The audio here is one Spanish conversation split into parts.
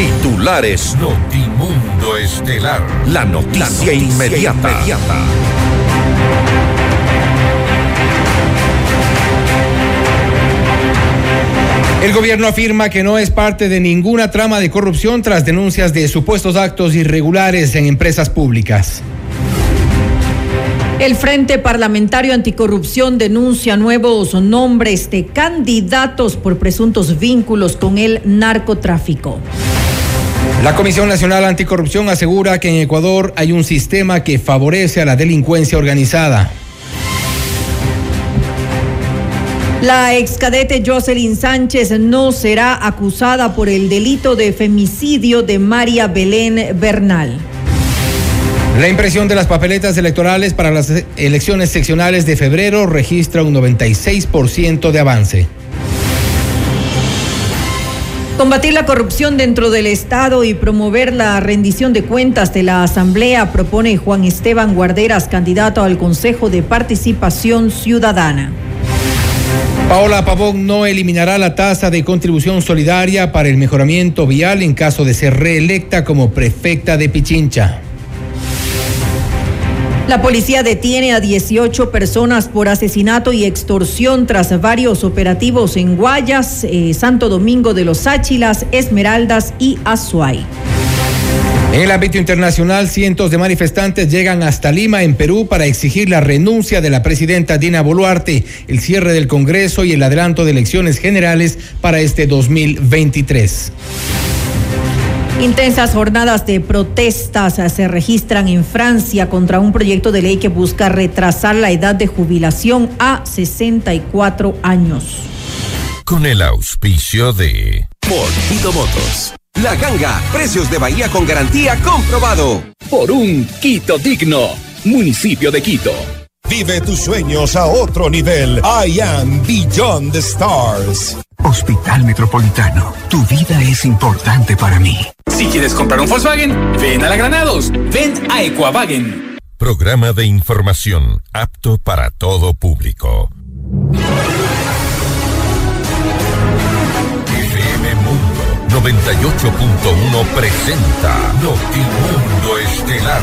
Titulares Notimundo Estelar. La noticia, inmediata. El gobierno afirma que no es parte de ninguna trama de corrupción tras denuncias de supuestos actos irregulares en empresas públicas. El Frente Parlamentario Anticorrupción denuncia nuevos nombres de candidatos por presuntos vínculos con el narcotráfico. La Comisión Nacional Anticorrupción asegura que en Ecuador hay un sistema que favorece a la delincuencia organizada. La excadete Jocelyn Sánchez no será acusada por el delito de femicidio de María Belén Bernal. La impresión de las papeletas electorales para las elecciones seccionales de febrero registra un 96% de avance. Combatir la corrupción dentro del Estado y promover la rendición de cuentas de la Asamblea propone Juan Esteban Guarderas, candidato al Consejo de Participación Ciudadana. Paola Pavón no eliminará la tasa de contribución solidaria para el mejoramiento vial en caso de ser reelecta como prefecta de Pichincha. La policía detiene a 18 personas por asesinato y extorsión tras varios operativos en Guayas, eh, Santo Domingo de los Áchilas, Esmeraldas y Azuay. En el ámbito internacional, cientos de manifestantes llegan hasta Lima, en Perú, para exigir la renuncia de la presidenta Dina Boluarte, el cierre del Congreso y el adelanto de elecciones generales para este 2023. Intensas jornadas de protestas se registran en Francia contra un proyecto de ley que busca retrasar la edad de jubilación a 64 años. Con el auspicio de Por Motos. La Ganga, precios de Bahía con garantía comprobado. Por un Quito digno, municipio de Quito. Vive tus sueños a otro nivel. I am Beyond the Stars. Hospital Metropolitano, tu vida es importante para mí. Si quieres comprar un Volkswagen, ven a la Granados, ven a Equavagen. Programa de información apto para todo público. 98.1 presenta Notimundo Estelar.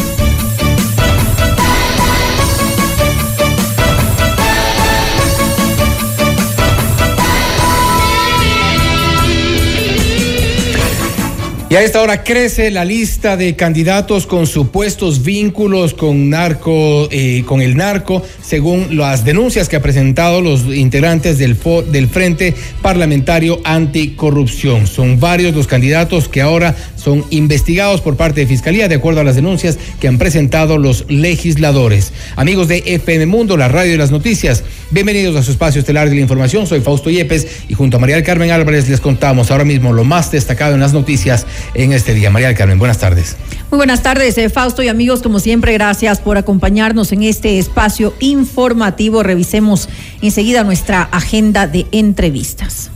Y a esta hora crece la lista de candidatos con supuestos vínculos con narco, eh, con el narco, según las denuncias que ha presentado los integrantes del, del Frente Parlamentario Anticorrupción. Son varios los candidatos que ahora son investigados por parte de Fiscalía, de acuerdo a las denuncias que han presentado los legisladores. Amigos de FM Mundo, la radio y las noticias, bienvenidos a su espacio estelar de la información. Soy Fausto Yepes y junto a María del Carmen Álvarez les contamos ahora mismo lo más destacado en las noticias en este día. María del Carmen, buenas tardes. Muy buenas tardes, eh, Fausto y amigos. Como siempre, gracias por acompañarnos en este espacio informativo. Revisemos enseguida nuestra agenda de entrevistas.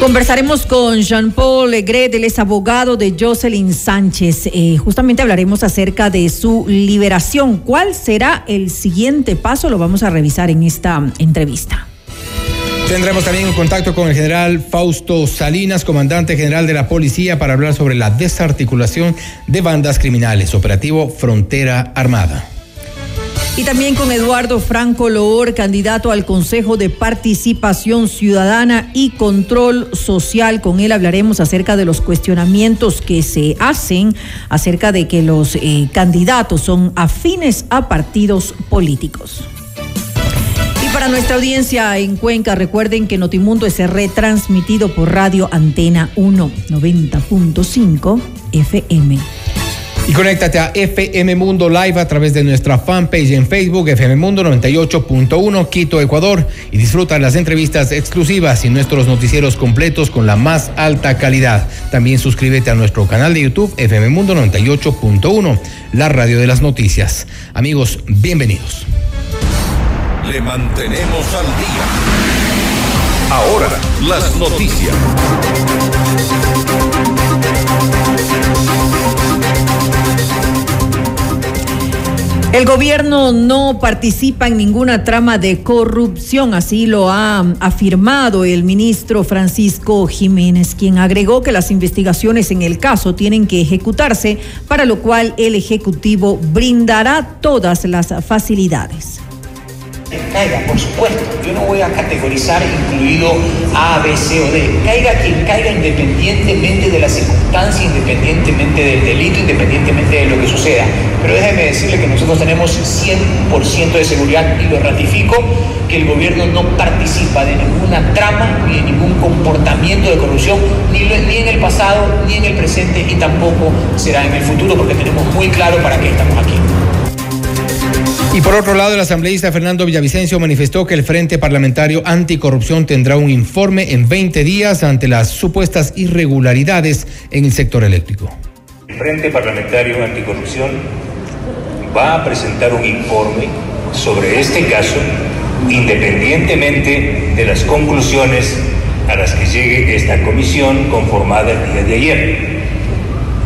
Conversaremos con Jean-Paul Legret, él es abogado de Jocelyn Sánchez. Eh, justamente hablaremos acerca de su liberación. ¿Cuál será el siguiente paso? Lo vamos a revisar en esta entrevista. Tendremos también un contacto con el general Fausto Salinas, comandante general de la policía, para hablar sobre la desarticulación de bandas criminales, operativo Frontera Armada. Y también con Eduardo Franco Loor, candidato al Consejo de Participación Ciudadana y Control Social. Con él hablaremos acerca de los cuestionamientos que se hacen acerca de que los eh, candidatos son afines a partidos políticos para nuestra audiencia en Cuenca, recuerden que Notimundo es retransmitido por Radio Antena 1 90.5 FM. Y conéctate a FM Mundo Live a través de nuestra fanpage en Facebook, FM Mundo 98.1 Quito, Ecuador, y disfruta las entrevistas exclusivas y nuestros noticieros completos con la más alta calidad. También suscríbete a nuestro canal de YouTube, FM Mundo 98.1, la radio de las noticias. Amigos, bienvenidos. Le mantenemos al día. Ahora, las noticias. El gobierno no participa en ninguna trama de corrupción, así lo ha afirmado el ministro Francisco Jiménez, quien agregó que las investigaciones en el caso tienen que ejecutarse, para lo cual el Ejecutivo brindará todas las facilidades caiga, por supuesto. Yo no voy a categorizar incluido A, B, C o D. Caiga quien caiga independientemente de la circunstancia, independientemente del delito, independientemente de lo que suceda. Pero déjeme decirle que nosotros tenemos 100% de seguridad y lo ratifico, que el gobierno no participa de ninguna trama ni de ningún comportamiento de corrupción, ni, ni en el pasado, ni en el presente y tampoco será en el futuro, porque tenemos muy claro para qué estamos aquí. Y por otro lado, el asambleísta Fernando Villavicencio manifestó que el Frente Parlamentario Anticorrupción tendrá un informe en 20 días ante las supuestas irregularidades en el sector eléctrico. El Frente Parlamentario Anticorrupción va a presentar un informe sobre este caso independientemente de las conclusiones a las que llegue esta comisión conformada el día de ayer.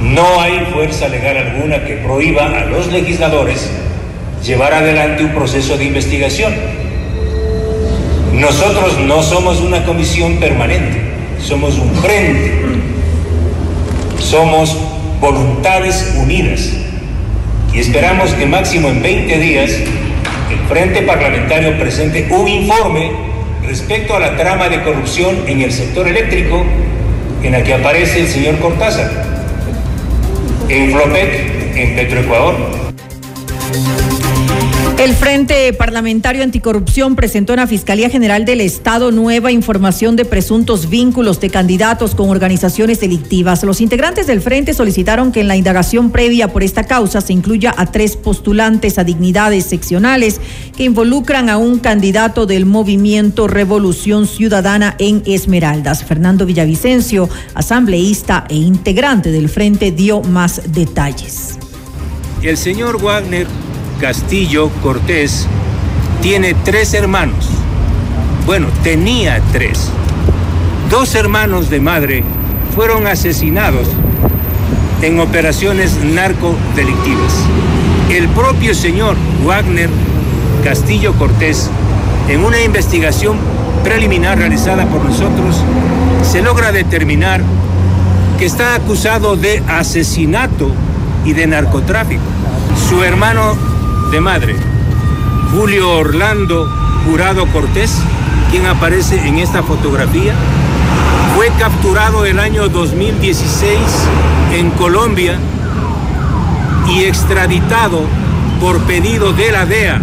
No hay fuerza legal alguna que prohíba a los legisladores llevar adelante un proceso de investigación. Nosotros no somos una comisión permanente, somos un frente, somos voluntades unidas y esperamos que máximo en 20 días el Frente Parlamentario presente un informe respecto a la trama de corrupción en el sector eléctrico en la que aparece el señor Cortázar, en Flopec, en Petroecuador, el Frente Parlamentario Anticorrupción presentó en la Fiscalía General del Estado nueva información de presuntos vínculos de candidatos con organizaciones delictivas. Los integrantes del Frente solicitaron que en la indagación previa por esta causa se incluya a tres postulantes a dignidades seccionales que involucran a un candidato del movimiento Revolución Ciudadana en Esmeraldas. Fernando Villavicencio, asambleísta e integrante del Frente, dio más detalles. El señor Wagner Castillo Cortés tiene tres hermanos. Bueno, tenía tres. Dos hermanos de madre fueron asesinados en operaciones narcodelictivas. El propio señor Wagner Castillo Cortés, en una investigación preliminar realizada por nosotros, se logra determinar que está acusado de asesinato y de narcotráfico. Su hermano de madre, Julio Orlando Jurado Cortés, quien aparece en esta fotografía, fue capturado el año 2016 en Colombia y extraditado por pedido de la DEA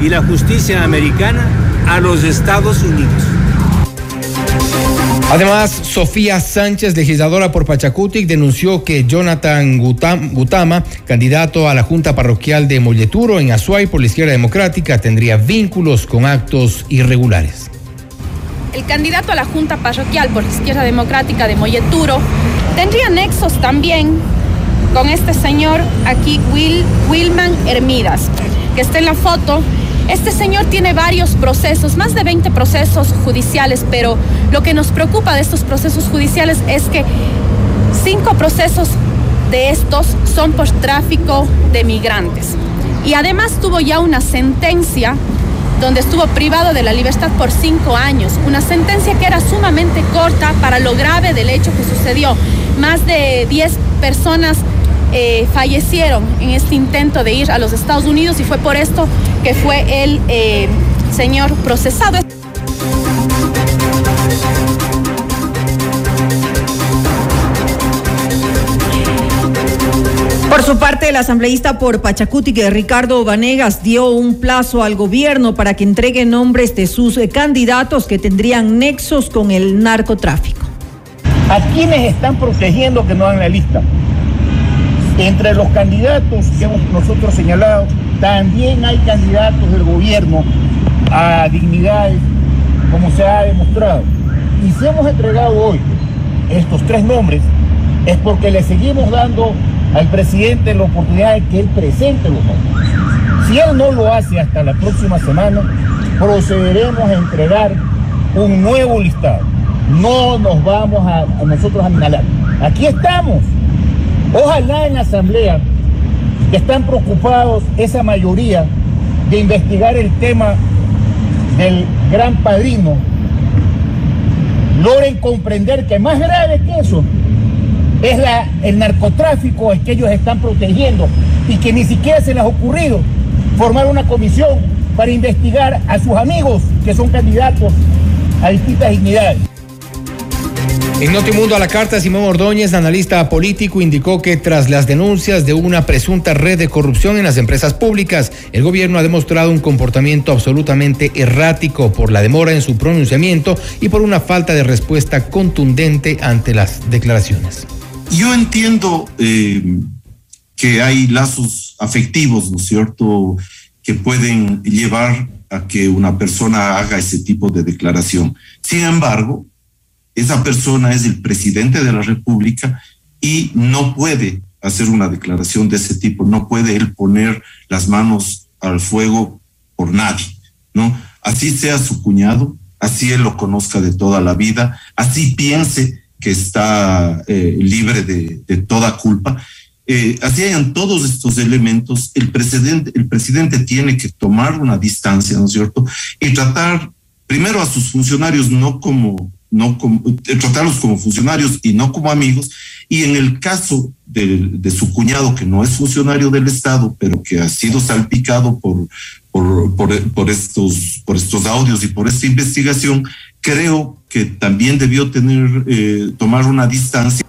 y la justicia americana a los Estados Unidos. Además, Sofía Sánchez, legisladora por Pachacutic, denunció que Jonathan Gutama, candidato a la Junta Parroquial de Molleturo en Azuay por la Izquierda Democrática, tendría vínculos con actos irregulares. El candidato a la Junta Parroquial por la Izquierda Democrática de Molleturo tendría nexos también con este señor aquí, Will, Wilman Hermidas, que está en la foto este señor tiene varios procesos, más de 20 procesos judiciales, pero lo que nos preocupa de estos procesos judiciales es que cinco procesos de estos son por tráfico de migrantes. Y además tuvo ya una sentencia donde estuvo privado de la libertad por cinco años, una sentencia que era sumamente corta para lo grave del hecho que sucedió. Más de 10 personas eh, fallecieron en este intento de ir a los Estados Unidos y fue por esto que fue el eh, señor procesado. Por su parte, el asambleísta por Pachacuti, Ricardo Vanegas, dio un plazo al gobierno para que entregue nombres de sus candidatos que tendrían nexos con el narcotráfico. ¿A quiénes están protegiendo que no hagan la lista? Entre los candidatos que hemos nosotros señalado, también hay candidatos del gobierno a dignidades, como se ha demostrado. Y si hemos entregado hoy estos tres nombres, es porque le seguimos dando al presidente la oportunidad de que él presente los nombres. Si él no lo hace hasta la próxima semana, procederemos a entregar un nuevo listado. No nos vamos a, a nosotros a inhalar. Aquí estamos. Ojalá en la asamblea que están preocupados esa mayoría de investigar el tema del gran padrino, logren comprender que más grave que eso es la, el narcotráfico que ellos están protegiendo y que ni siquiera se les ha ocurrido formar una comisión para investigar a sus amigos que son candidatos a distintas dignidades. En Notimundo a la carta, Simón Ordóñez, analista político, indicó que tras las denuncias de una presunta red de corrupción en las empresas públicas, el gobierno ha demostrado un comportamiento absolutamente errático por la demora en su pronunciamiento y por una falta de respuesta contundente ante las declaraciones. Yo entiendo eh, que hay lazos afectivos, ¿no es cierto?, que pueden llevar a que una persona haga ese tipo de declaración. Sin embargo, esa persona es el presidente de la República y no puede hacer una declaración de ese tipo, no puede él poner las manos al fuego por nadie, ¿no? Así sea su cuñado, así él lo conozca de toda la vida, así piense que está eh, libre de, toda culpa. Eh, así hayan todos estos elementos, el presidente, el presidente tiene que tomar una distancia, ¿no es cierto? Y tratar primero a sus funcionarios no como no como, tratarlos como funcionarios y no como amigos. Y en el caso de, de, su cuñado, que no es funcionario del Estado, pero que ha sido salpicado por, por, por, por, estos, por estos audios y por esta investigación, creo que también debió tener, eh, tomar una distancia.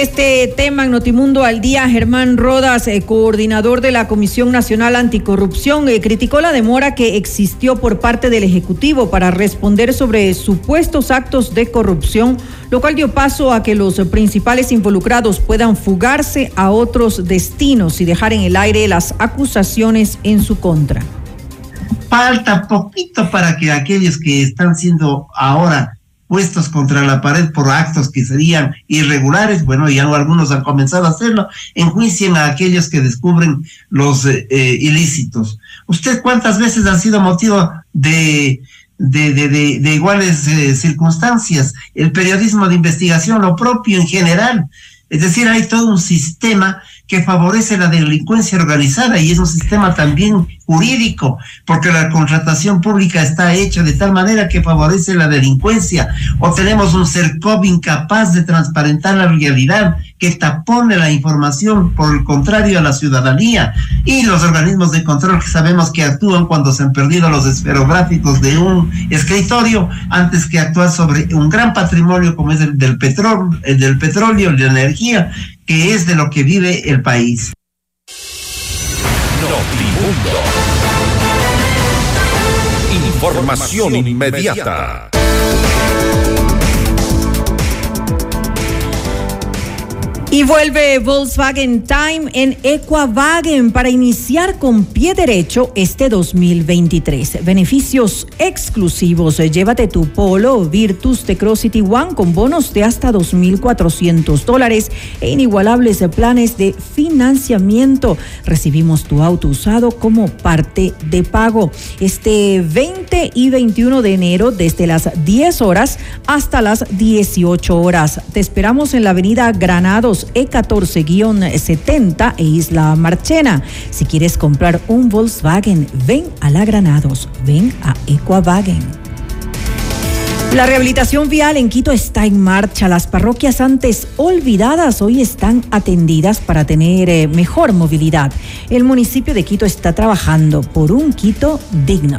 Este tema en Notimundo al día, Germán Rodas, eh, coordinador de la Comisión Nacional Anticorrupción, eh, criticó la demora que existió por parte del Ejecutivo para responder sobre supuestos actos de corrupción, lo cual dio paso a que los principales involucrados puedan fugarse a otros destinos y dejar en el aire las acusaciones en su contra. Falta poquito para que aquellos que están siendo ahora puestos contra la pared por actos que serían irregulares, bueno, ya algunos han comenzado a hacerlo, enjuicien a aquellos que descubren los eh, eh, ilícitos. ¿Usted cuántas veces han sido motivo de, de, de, de, de iguales eh, circunstancias? El periodismo de investigación, lo propio en general. Es decir, hay todo un sistema que favorece la delincuencia organizada y es un sistema también jurídico, porque la contratación pública está hecha de tal manera que favorece la delincuencia, o tenemos un CERCOV incapaz de transparentar la realidad, que tapone la información, por el contrario, a la ciudadanía, y los organismos de control que sabemos que actúan cuando se han perdido los esferográficos de un escritorio, antes que actuar sobre un gran patrimonio como es el del petróleo, el del petróleo, la energía, que es de lo que vive el país. Notimundo. Información inmediata. Y vuelve Volkswagen Time en Equavagen para iniciar con pie derecho este 2023. Beneficios exclusivos. Llévate tu Polo Virtus City One con bonos de hasta 2.400 dólares e inigualables planes de financiamiento. Recibimos tu auto usado como parte de pago. Este 20 y 21 de enero desde las 10 horas hasta las 18 horas. Te esperamos en la avenida Granados E14-70 e Isla Marchena. Si quieres comprar un Volkswagen, ven a la Granados, ven a Equavagen. La rehabilitación vial en Quito está en marcha. Las parroquias antes olvidadas hoy están atendidas para tener eh, mejor movilidad. El municipio de Quito está trabajando por un Quito digno.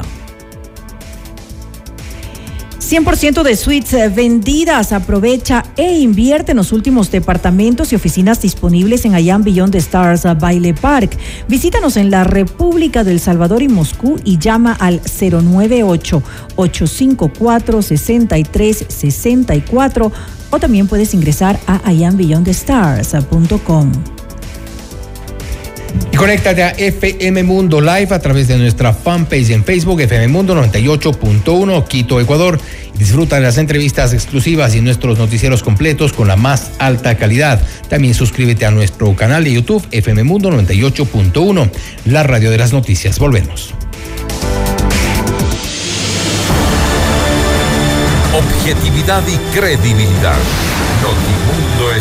100% de suites eh, vendidas. Aprovecha e invierte en los últimos departamentos y oficinas disponibles en Allan Beyond the Stars uh, Baile Park. Visítanos en la República del Salvador y Moscú y llama al 098 854 6364 o también puedes ingresar a iambeyondthestars.com. Y conéctate a FM Mundo Live a través de nuestra fanpage en Facebook, FM Mundo 98.1, Quito, Ecuador. Disfruta de las entrevistas exclusivas y nuestros noticieros completos con la más alta calidad. También suscríbete a nuestro canal de YouTube, FM Mundo 98.1, la radio de las noticias. Volvemos. Objetividad y credibilidad. Notimundo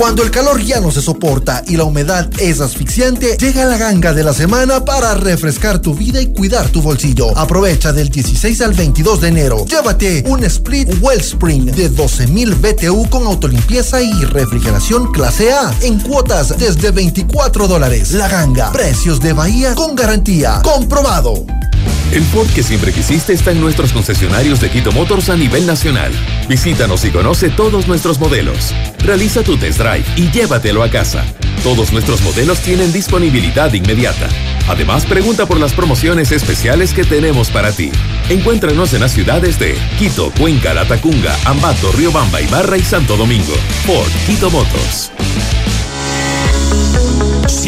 Cuando el calor ya no se soporta y la humedad es asfixiante, llega la ganga de la semana para refrescar tu vida y cuidar tu bolsillo. Aprovecha del 16 al 22 de enero. Llévate un Split Wellspring de 12.000 BTU con autolimpieza y refrigeración clase A en cuotas desde 24 dólares. La ganga, precios de Bahía con garantía. Comprobado. El Ford que siempre quisiste está en nuestros concesionarios de Quito Motors a nivel nacional. Visítanos y conoce todos nuestros modelos. Realiza tu test drive y llévatelo a casa. Todos nuestros modelos tienen disponibilidad inmediata. Además, pregunta por las promociones especiales que tenemos para ti. Encuéntranos en las ciudades de Quito, Cuenca, Latacunga, Ambato, Riobamba, Ibarra y Santo Domingo. Ford Quito Motors.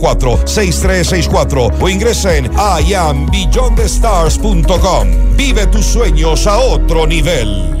6364 o ingresa en iambeyondthestars.com. Vive tus sueños a otro nivel.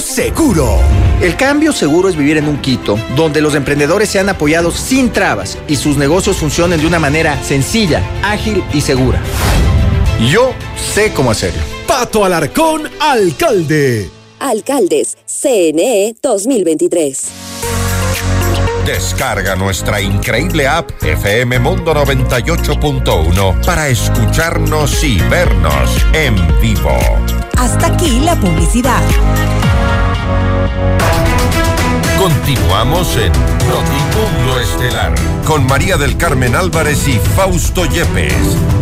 seguro. El cambio seguro es vivir en un Quito donde los emprendedores sean apoyados sin trabas y sus negocios funcionen de una manera sencilla, ágil y segura. Yo sé cómo hacerlo. Pato Alarcón, alcalde. Alcaldes, CNE 2023. Descarga nuestra increíble app FM Mundo 98.1 para escucharnos y vernos en vivo. Hasta aquí la publicidad. Continuamos en Notimundo Estelar con María del Carmen Álvarez y Fausto Yepes.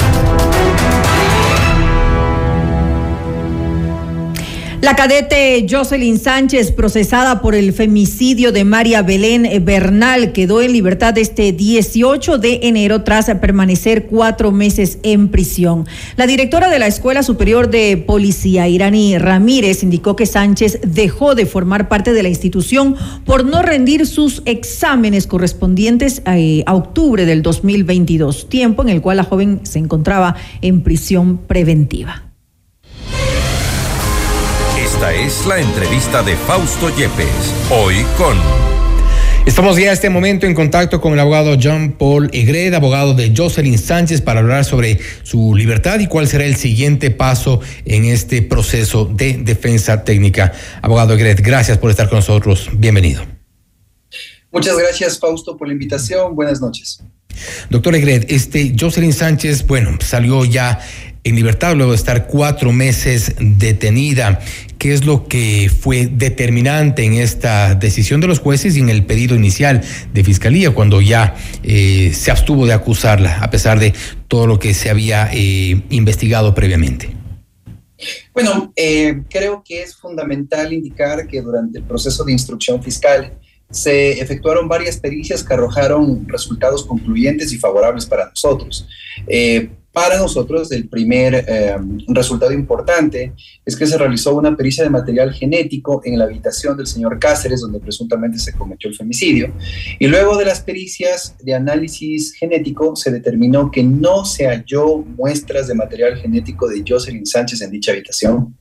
La cadete Jocelyn Sánchez, procesada por el femicidio de María Belén Bernal, quedó en libertad este 18 de enero tras permanecer cuatro meses en prisión. La directora de la Escuela Superior de Policía, Irani Ramírez, indicó que Sánchez dejó de formar parte de la institución por no rendir sus exámenes correspondientes a, eh, a octubre del 2022, tiempo en el cual la joven se encontraba en prisión preventiva. Esta es la entrevista de Fausto Yepes, hoy con... Estamos ya a este momento en contacto con el abogado John Paul Egred, abogado de Jocelyn Sánchez, para hablar sobre su libertad y cuál será el siguiente paso en este proceso de defensa técnica. Abogado Egred, gracias por estar con nosotros. Bienvenido. Muchas gracias, Fausto, por la invitación. Buenas noches. Doctor Egred, este Jocelyn Sánchez, bueno, salió ya en libertad luego de estar cuatro meses detenida. ¿Qué es lo que fue determinante en esta decisión de los jueces y en el pedido inicial de fiscalía cuando ya eh, se abstuvo de acusarla, a pesar de todo lo que se había eh, investigado previamente? Bueno, eh, creo que es fundamental indicar que durante el proceso de instrucción fiscal se efectuaron varias pericias que arrojaron resultados concluyentes y favorables para nosotros. Para nosotros, el primer eh, resultado importante es que se realizó una pericia de material genético en la habitación del señor Cáceres, donde presuntamente se cometió el femicidio. Y luego de las pericias de análisis genético, se determinó que no se halló muestras de material genético de Jocelyn Sánchez en dicha habitación.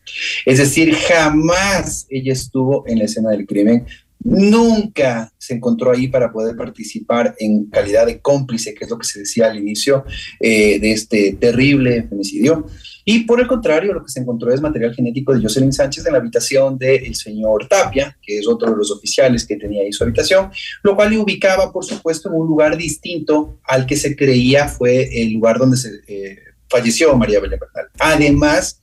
Es decir, jamás ella estuvo en la escena del crimen nunca se encontró ahí para poder participar en calidad de cómplice, que es lo que se decía al inicio eh, de este terrible femicidio. Y por el contrario, lo que se encontró es material genético de Jocelyn Sánchez en la habitación del señor Tapia, que es otro de los oficiales que tenía ahí su habitación, lo cual le ubicaba, por supuesto, en un lugar distinto al que se creía fue el lugar donde se eh, falleció María Belén Bernal. Además,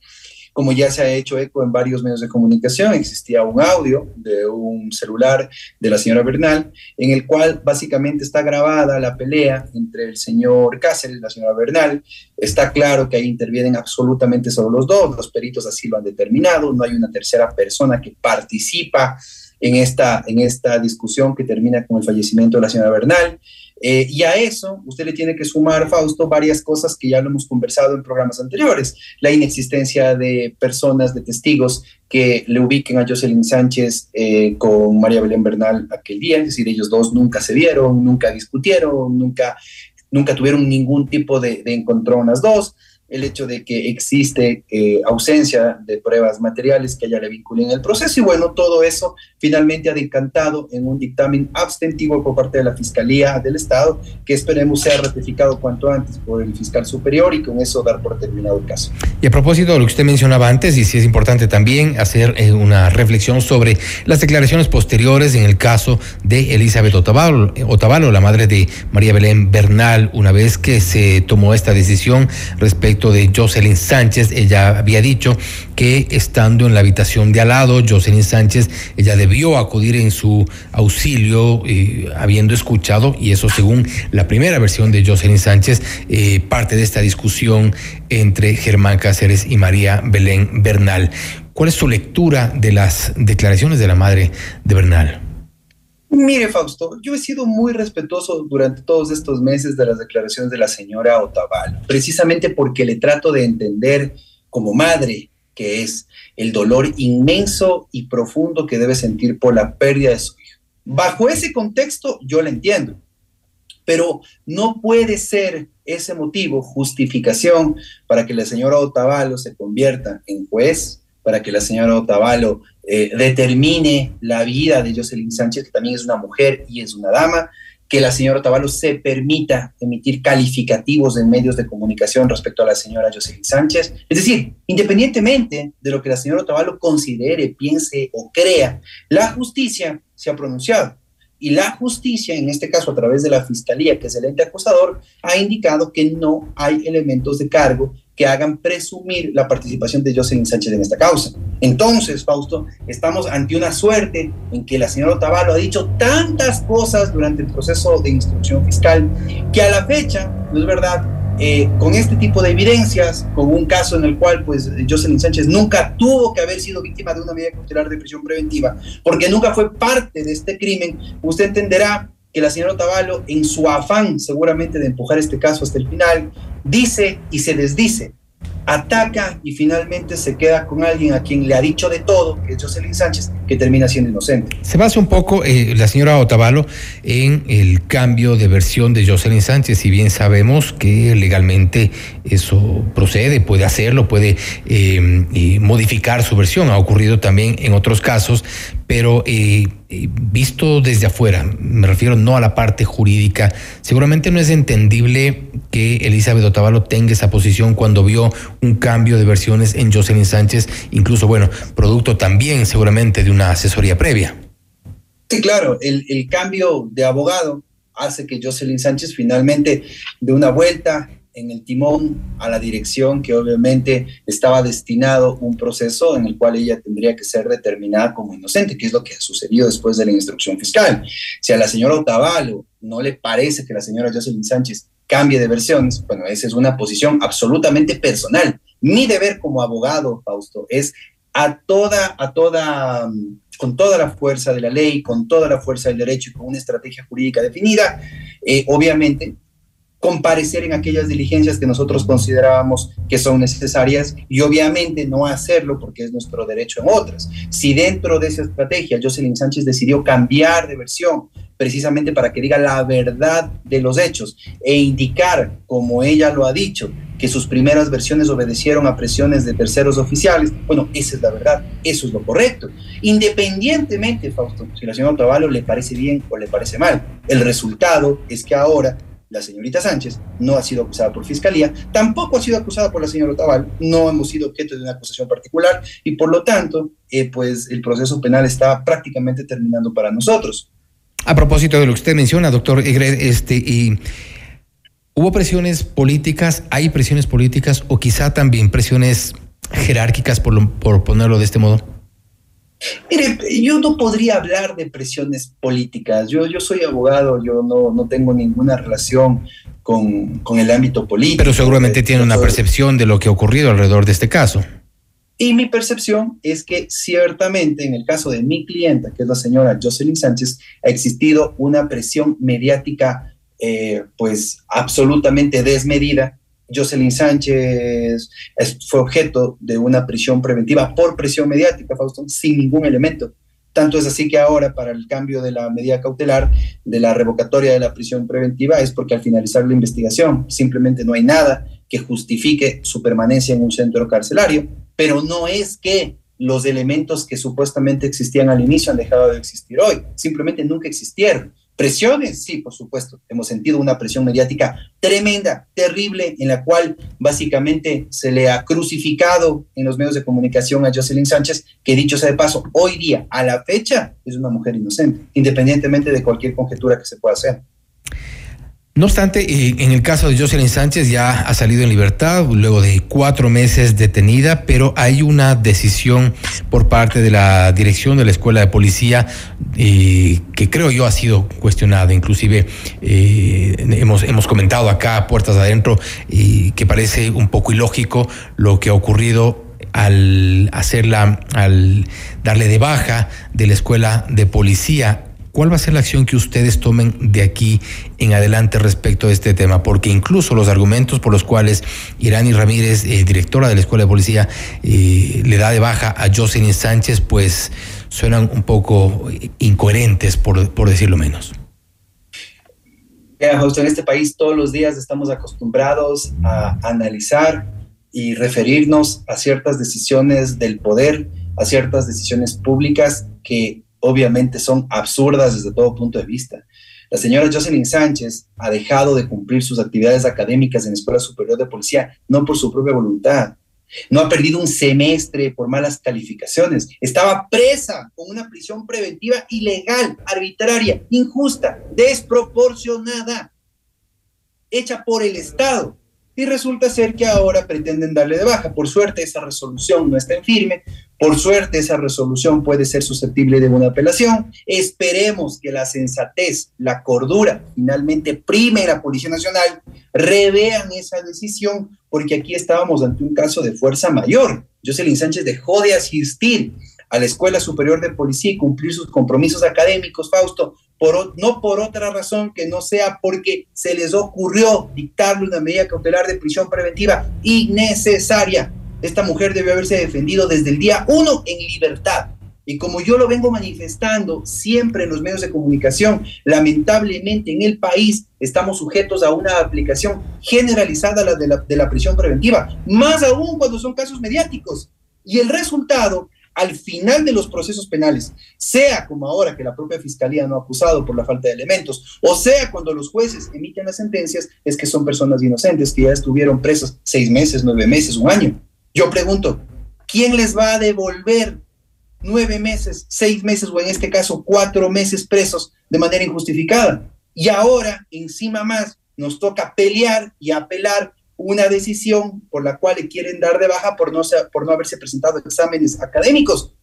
como ya se ha hecho eco en varios medios de comunicación, existía un audio de un celular de la señora Bernal, en el cual básicamente está grabada la pelea entre el señor Cáceres y la señora Bernal. Está claro que ahí intervienen absolutamente solo los dos, los peritos así lo han determinado, no hay una tercera persona que participa en esta, en esta discusión que termina con el fallecimiento de la señora Bernal. Eh, y a eso usted le tiene que sumar, Fausto, varias cosas que ya lo hemos conversado en programas anteriores. La inexistencia de personas, de testigos que le ubiquen a Jocelyn Sánchez eh, con María Belén Bernal aquel día, es decir, ellos dos nunca se vieron, nunca discutieron, nunca, nunca tuvieron ningún tipo de, de encontrón las dos el hecho de que existe eh, ausencia de pruebas materiales que ya le vinculen el proceso y bueno, todo eso finalmente ha decantado en un dictamen abstentivo por parte de la Fiscalía del Estado que esperemos sea ratificado cuanto antes por el fiscal superior y con eso dar por terminado el caso. Y a propósito de lo que usted mencionaba antes, y sí es importante también hacer eh, una reflexión sobre las declaraciones posteriores en el caso de Elizabeth Otavalo, Otavalo, la madre de María Belén Bernal, una vez que se tomó esta decisión respecto de Jocelyn Sánchez. Ella había dicho que estando en la habitación de al lado, Jocelyn Sánchez, ella debió acudir en su auxilio, eh, habiendo escuchado, y eso según la primera versión de Jocelyn Sánchez, eh, parte de esta discusión entre Germán Cáceres y María Belén Bernal. ¿Cuál es su lectura de las declaraciones de la madre de Bernal? Mire, Fausto, yo he sido muy respetuoso durante todos estos meses de las declaraciones de la señora Otavalo, precisamente porque le trato de entender como madre que es el dolor inmenso y profundo que debe sentir por la pérdida de su hijo. Bajo ese contexto, yo la entiendo, pero no puede ser ese motivo justificación para que la señora Otavalo se convierta en juez, para que la señora Otavalo eh, determine la vida de Jocelyn Sánchez, que también es una mujer y es una dama, que la señora Otavalo se permita emitir calificativos en medios de comunicación respecto a la señora Jocelyn Sánchez. Es decir, independientemente de lo que la señora Otavalo considere, piense o crea, la justicia se ha pronunciado. Y la justicia, en este caso a través de la Fiscalía, que es el ente acusador, ha indicado que no hay elementos de cargo que hagan presumir la participación de Jocelyn Sánchez en esta causa. Entonces, Fausto, estamos ante una suerte en que la señora Otavalo ha dicho tantas cosas durante el proceso de instrucción fiscal que a la fecha, no es verdad, eh, con este tipo de evidencias, con un caso en el cual pues Jocelyn Sánchez nunca tuvo que haber sido víctima de una medida cautelar de prisión preventiva, porque nunca fue parte de este crimen, usted entenderá que la señora Otavalo, en su afán seguramente de empujar este caso hasta el final, dice y se desdice, ataca y finalmente se queda con alguien a quien le ha dicho de todo, que es Jocelyn Sánchez, que termina siendo inocente. Se basa un poco eh, la señora Otavalo en el cambio de versión de Jocelyn Sánchez, si bien sabemos que legalmente eso procede, puede hacerlo, puede eh, modificar su versión, ha ocurrido también en otros casos, pero eh, eh, visto desde afuera, me refiero no a la parte jurídica, seguramente no es entendible que Elizabeth Otavalo tenga esa posición cuando vio un cambio de versiones en Jocelyn Sánchez, incluso, bueno, producto también seguramente de una asesoría previa. Sí, claro, el, el cambio de abogado hace que Jocelyn Sánchez finalmente de una vuelta en el timón a la dirección que obviamente estaba destinado un proceso en el cual ella tendría que ser determinada como inocente, que es lo que ha sucedido después de la instrucción fiscal. Si a la señora Otavalo no le parece que la señora Jocelyn Sánchez cambie de versiones, bueno, esa es una posición absolutamente personal. Mi deber como abogado, Fausto, es a toda, a toda con toda la fuerza de la ley, con toda la fuerza del derecho y con una estrategia jurídica definida, eh, obviamente comparecer en aquellas diligencias que nosotros considerábamos que son necesarias y obviamente no hacerlo porque es nuestro derecho en otras. Si dentro de esa estrategia Jocelyn Sánchez decidió cambiar de versión precisamente para que diga la verdad de los hechos e indicar, como ella lo ha dicho, que sus primeras versiones obedecieron a presiones de terceros oficiales, bueno, esa es la verdad, eso es lo correcto. Independientemente, Fausto, si la señora Otavalo le parece bien o le parece mal, el resultado es que ahora la señorita Sánchez no ha sido acusada por fiscalía, tampoco ha sido acusada por la señora Otaval, no hemos sido objeto de una acusación particular y por lo tanto, eh, pues el proceso penal está prácticamente terminando para nosotros. A propósito de lo que usted menciona, doctor Egred, este, y hubo presiones políticas, hay presiones políticas o quizá también presiones jerárquicas, por, por ponerlo de este modo. Mire, yo no podría hablar de presiones políticas. Yo, yo soy abogado, yo no, no tengo ninguna relación con, con, el ámbito político. Pero seguramente tiene una percepción de lo que ha ocurrido alrededor de este caso. Y mi percepción es que ciertamente en el caso de mi clienta, que es la señora Jocelyn Sánchez, ha existido una presión mediática eh, pues absolutamente desmedida Jocelyn Sánchez fue objeto de una prisión preventiva por presión mediática, Fausto, sin ningún elemento. Tanto es así que ahora, para el cambio de la medida cautelar, de la revocatoria de la prisión preventiva, es porque al finalizar la investigación simplemente no hay nada que justifique su permanencia en un centro carcelario, pero no es que los elementos que supuestamente existían al inicio han dejado de existir hoy, simplemente nunca existieron. Presiones, sí, por supuesto. Hemos sentido una presión mediática tremenda, terrible, en la cual básicamente se le ha crucificado en los medios de comunicación a Jocelyn Sánchez, que dicho sea de paso, hoy día, a la fecha, es una mujer inocente, independientemente de cualquier conjetura que se pueda hacer. No obstante, eh, en el caso de Jocelyn Sánchez ya ha salido en libertad luego de cuatro meses detenida, pero hay una decisión por parte de la dirección de la Escuela de Policía eh, que creo yo ha sido cuestionada. Inclusive eh, hemos, hemos comentado acá, puertas adentro, y que parece un poco ilógico lo que ha ocurrido al hacerla, al darle de baja de la Escuela de Policía ¿Cuál va a ser la acción que ustedes tomen de aquí en adelante respecto a este tema? Porque incluso los argumentos por los cuales Irani Ramírez, eh, directora de la Escuela de Policía, eh, le da de baja a Jocelyn Sánchez, pues suenan un poco incoherentes, por, por decirlo menos. en este país todos los días estamos acostumbrados a analizar y referirnos a ciertas decisiones del poder, a ciertas decisiones públicas que obviamente son absurdas desde todo punto de vista. La señora Jocelyn Sánchez ha dejado de cumplir sus actividades académicas en la Escuela Superior de Policía, no por su propia voluntad. No ha perdido un semestre por malas calificaciones. Estaba presa con una prisión preventiva ilegal, arbitraria, injusta, desproporcionada, hecha por el Estado y resulta ser que ahora pretenden darle de baja. Por suerte esa resolución no está en firme, por suerte esa resolución puede ser susceptible de una apelación. Esperemos que la sensatez, la cordura finalmente prime la Policía Nacional, revean esa decisión, porque aquí estábamos ante un caso de fuerza mayor. Jocelyn Sánchez dejó de asistir a la Escuela Superior de Policía y cumplir sus compromisos académicos, Fausto, no por otra razón que no sea porque se les ocurrió dictarle una medida cautelar de prisión preventiva innecesaria. Esta mujer debió haberse defendido desde el día uno en libertad. Y como yo lo vengo manifestando siempre en los medios de comunicación, lamentablemente en el país estamos sujetos a una aplicación generalizada de la, de la prisión preventiva, más aún cuando son casos mediáticos. Y el resultado al final de los procesos penales, sea como ahora que la propia fiscalía no ha acusado por la falta de elementos, o sea cuando los jueces emiten las sentencias, es que son personas inocentes que ya estuvieron presas seis meses, nueve meses, un año. Yo pregunto, ¿quién les va a devolver nueve meses, seis meses o en este caso cuatro meses presos de manera injustificada? Y ahora, encima más, nos toca pelear y apelar una decisión por la cual le quieren dar de baja por no, por no haberse presentado exámenes académicos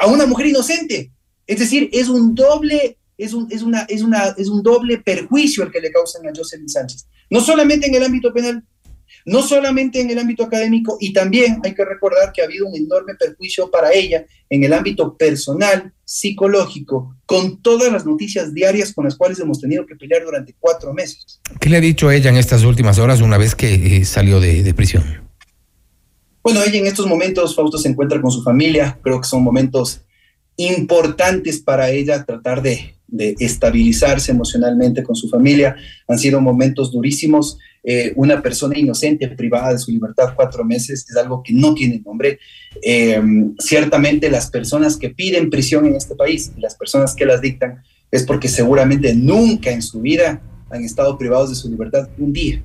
a una mujer inocente. Es decir, es un doble, es un, una, es una, es un doble perjuicio el que le causan a Jocelyn Sánchez. No solamente en el ámbito penal, no solamente en el ámbito académico, y también hay que recordar que ha habido un enorme perjuicio para ella en el ámbito personal, psicológico, con todas las noticias diarias con las cuales hemos tenido que pelear durante cuatro meses. ¿Qué le ha dicho ella en estas últimas horas una vez que eh, salió de, de prisión? Bueno, ella en estos momentos, Fausto se encuentra con su familia, creo que son momentos importantes para ella tratar de, estabilizarse emocionalmente con su familia. Han sido momentos durísimos. Eh, una persona inocente privada de su libertad cuatro meses es algo que no tiene nombre. Eh, ciertamente las personas que piden prisión en este país y las personas que las dictan es porque seguramente nunca en su vida han estado privados de su libertad un día.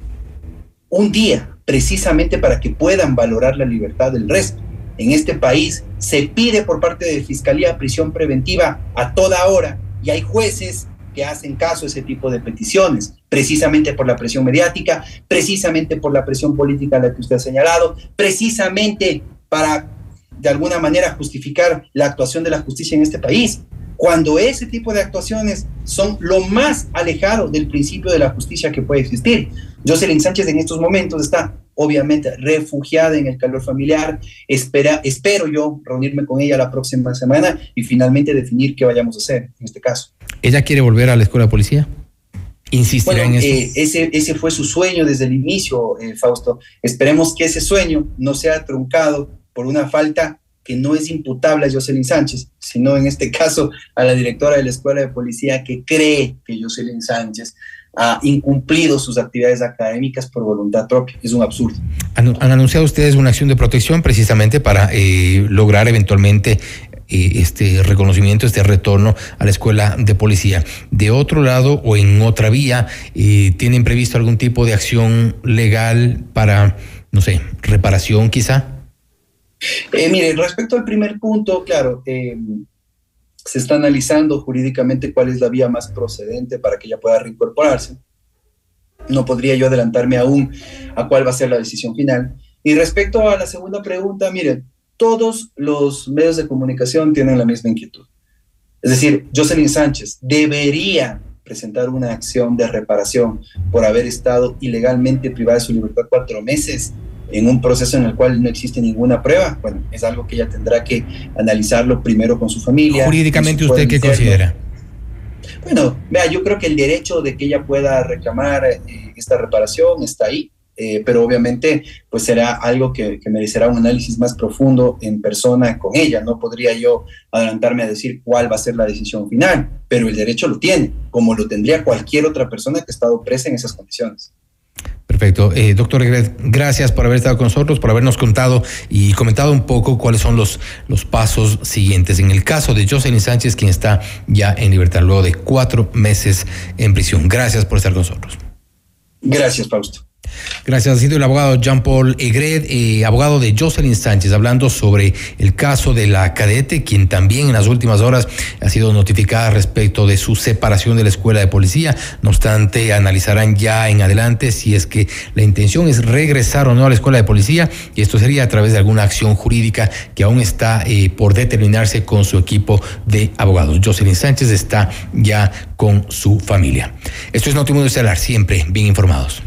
Un día, precisamente para que puedan valorar la libertad del resto. En este país se pide por parte de Fiscalía prisión preventiva a toda hora y hay jueces que hacen caso a ese tipo de peticiones, precisamente por la presión mediática, precisamente por la presión política a la que usted ha señalado, precisamente para de alguna manera justificar la actuación de la justicia en este país, cuando ese tipo de actuaciones son lo más alejado del principio de la justicia que puede existir. Jocelyn Sánchez en estos momentos está obviamente refugiada en el calor familiar. Espera, espero yo reunirme con ella la próxima semana y finalmente definir qué vayamos a hacer en este caso. ¿Ella quiere volver a la escuela de policía? ¿Insistirá Bueno, en eso? eh, ese, ese fue su sueño desde el inicio, eh, Fausto. Esperemos que ese sueño no sea truncado por una falta que no es imputable a Jocelyn Sánchez, sino en este caso a la directora de la escuela de policía que cree que Jocelyn Sánchez ha incumplido sus actividades académicas por voluntad propia. Es un absurdo. Han, han anunciado ustedes una acción de protección precisamente para eh, lograr eventualmente eh, este reconocimiento, este retorno a la escuela de policía. De otro lado o en otra vía, eh, ¿tienen previsto algún tipo de acción legal para, no sé, reparación quizá? Eh, mire, respecto al primer punto, claro, eh, se está analizando jurídicamente cuál es la vía más procedente para que ella pueda reincorporarse. No podría yo adelantarme aún a cuál va a ser la decisión final. Y respecto a la segunda pregunta, mire, todos los medios de comunicación tienen la misma inquietud. Es decir, Jocelyn Sánchez debería presentar una acción de reparación por haber estado ilegalmente privada de su libertad cuatro meses en un proceso en el cual no existe ninguna prueba. Bueno, es algo que ella tendrá que analizarlo primero con su familia. Jurídicamente, ¿usted qué considera? Bueno, vea, yo creo que el derecho de que ella pueda reclamar eh, esta reparación está ahí, eh, pero obviamente pues será algo que, que merecerá un análisis más profundo en persona con ella. No podría yo adelantarme a decir cuál va a ser la decisión final, pero el derecho lo tiene, como lo tendría cualquier otra persona que ha estado presa en esas condiciones. Perfecto. Eh, doctor gracias por haber estado con nosotros, por habernos contado y comentado un poco cuáles son los, los pasos siguientes. En el caso de Jocelyn Sánchez, quien está ya en libertad luego de cuatro meses en prisión. Gracias por estar con nosotros. Gracias, Fausto. Gracias. Ha sido el abogado Jean-Paul Egret, eh, abogado de Jocelyn Sánchez, hablando sobre el caso de la cadete, quien también en las últimas horas ha sido notificada respecto de su separación de la escuela de policía. No obstante, analizarán ya en adelante si es que la intención es regresar o no a la escuela de policía, y esto sería a través de alguna acción jurídica que aún está eh, por determinarse con su equipo de abogados. Jocelyn Sánchez está ya con su familia. Esto es Notimundo Estelar, siempre bien informados.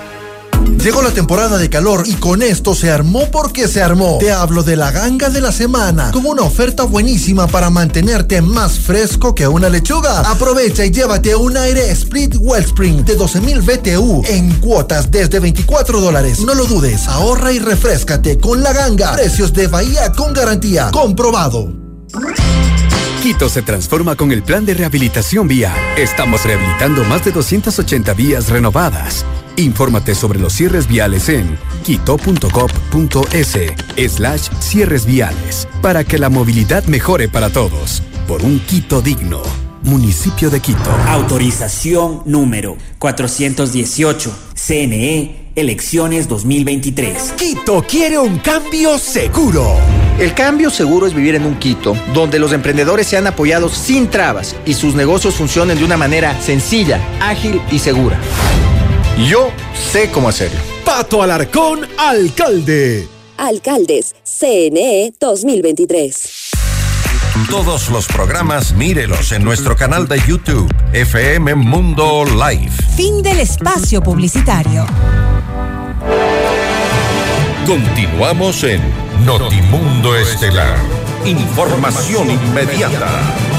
Llegó la temporada de calor y con esto se armó porque se armó. Te hablo de la ganga de la semana, con una oferta buenísima para mantenerte más fresco que una lechuga. Aprovecha y llévate un aire Split Wellspring de 12.000 BTU en cuotas desde 24 dólares. No lo dudes, ahorra y refrescate con la ganga. Precios de Bahía con garantía. Comprobado. Quito se transforma con el plan de rehabilitación vial. Estamos rehabilitando más de 280 vías renovadas. Infórmate sobre los cierres viales en quito.gov.es slash cierres viales para que la movilidad mejore para todos. Por un Quito digno. Municipio de Quito. Autorización número 418. CNE Elecciones 2023. Quito quiere un cambio seguro. El cambio seguro es vivir en un Quito donde los emprendedores sean apoyados sin trabas y sus negocios funcionen de una manera sencilla, ágil y segura. Yo sé cómo hacerlo. Pato Alarcón, alcalde. Alcaldes, CNE 2023. Todos los programas mírelos en nuestro canal de YouTube, FM Mundo Live. Fin del espacio publicitario. Continuamos en Notimundo Estelar. Información inmediata.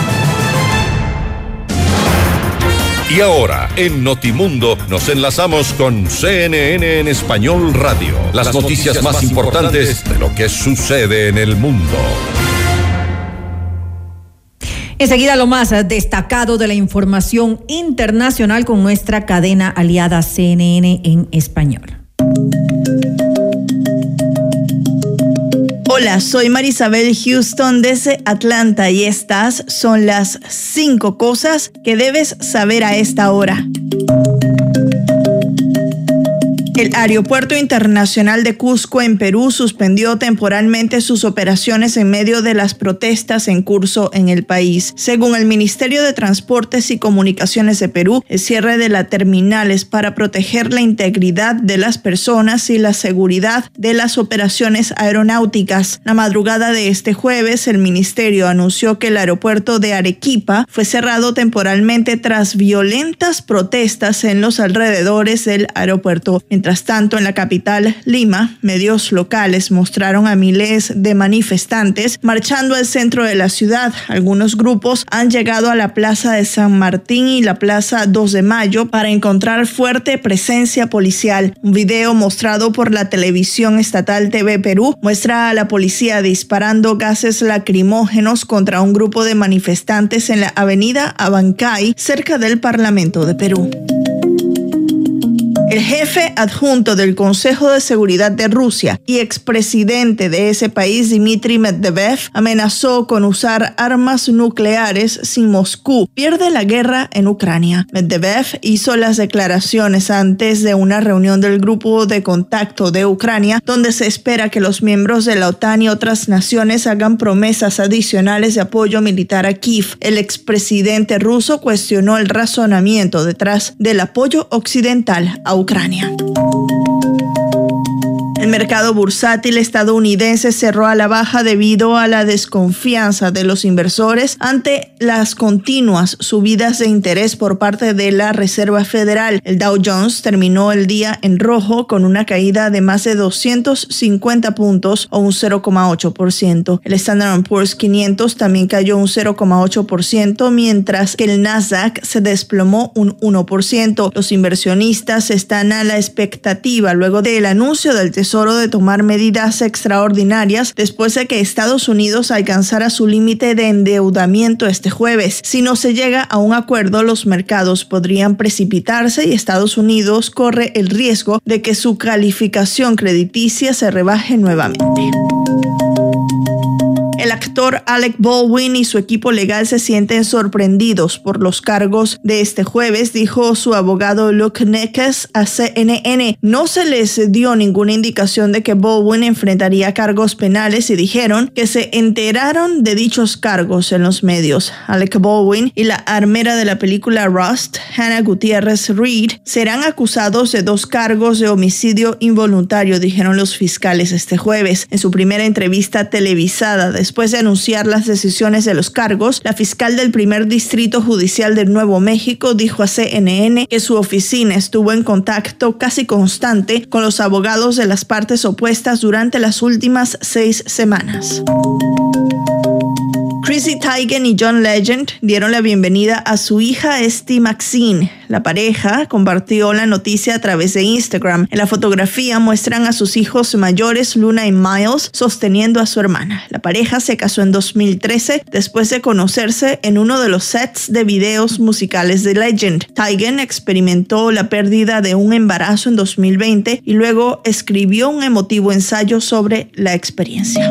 Y ahora, en Notimundo, nos enlazamos con CNN en Español Radio. Las, noticias, más importantes de lo que sucede en el mundo. Enseguida lo más destacado de la información internacional con nuestra cadena aliada CNN en español. Hola, soy Marisabel Houston desde Atlanta y estas son las cinco cosas que debes saber a esta hora. El Aeropuerto Internacional de Cusco en Perú suspendió temporalmente sus operaciones en medio de las protestas en curso en el país. Según el Ministerio de Transportes y Comunicaciones de Perú, el cierre de la terminal es para proteger la integridad de las personas y la seguridad de las operaciones aeronáuticas. La madrugada de este jueves, el ministerio anunció que el aeropuerto de Arequipa fue cerrado temporalmente tras violentas protestas en los alrededores del aeropuerto. Mientras tanto, en la capital, Lima, medios locales mostraron a miles de manifestantes marchando al centro de la ciudad. Algunos grupos han llegado a la Plaza de San Martín y la Plaza 2 de Mayo para encontrar fuerte presencia policial. Un video mostrado por la televisión estatal TV Perú muestra a la policía disparando gases lacrimógenos contra un grupo de manifestantes en la avenida Abancay, cerca del Parlamento de Perú. El jefe adjunto del Consejo de Seguridad de Rusia y expresidente de ese país, Dmitry Medvedev, amenazó con usar armas nucleares si Moscú pierde la guerra en Ucrania. Medvedev hizo las declaraciones antes de una reunión del Grupo de Contacto de Ucrania, donde se espera que los miembros de la OTAN y otras naciones hagan promesas adicionales de apoyo militar a Kiev. El expresidente ruso cuestionó el razonamiento detrás del apoyo occidental a Ucrania. El mercado bursátil estadounidense cerró a la baja debido a la desconfianza de los inversores ante las continuas subidas de interés por parte de la Reserva Federal. El Dow Jones terminó el día en rojo con una caída de más de 250 puntos o un 0,8%. El Standard Poor's 500 también cayó un 0,8%, mientras que el Nasdaq se desplomó un 1%. Los inversionistas están a la expectativa luego del anuncio del Tesoro de tomar medidas extraordinarias después de que Estados Unidos alcanzara su límite de endeudamiento este jueves. Si no se llega a un acuerdo, los mercados podrían precipitarse y Estados Unidos corre el riesgo de que su calificación crediticia se rebaje nuevamente. El actor Alec Baldwin y su equipo legal se sienten sorprendidos por los cargos de este jueves, dijo su abogado Luke Neckes a CNN. No se les dio ninguna indicación de que Baldwin enfrentaría cargos penales y dijeron que se enteraron de dichos cargos en los medios. Alec Baldwin y la armera de la película Rust, Hannah Gutiérrez Reed, serán acusados de dos cargos de homicidio involuntario, dijeron los fiscales este jueves. En su primera entrevista televisada después Después de anunciar las decisiones de los cargos, la fiscal del primer distrito judicial de Nuevo México dijo a CNN que su oficina estuvo en contacto casi constante con los abogados de las partes opuestas durante las últimas seis semanas. Chrissy Teigen y John Legend dieron la bienvenida a su hija Esty Maxine. La pareja compartió la noticia a través de Instagram. En la fotografía muestran a sus hijos mayores, Luna y Miles, sosteniendo a su hermana. La pareja se casó en 2013 después de conocerse en uno de los sets de videos musicales de Legend. Teigen experimentó la pérdida de un embarazo en 2020 y luego escribió un emotivo ensayo sobre la experiencia.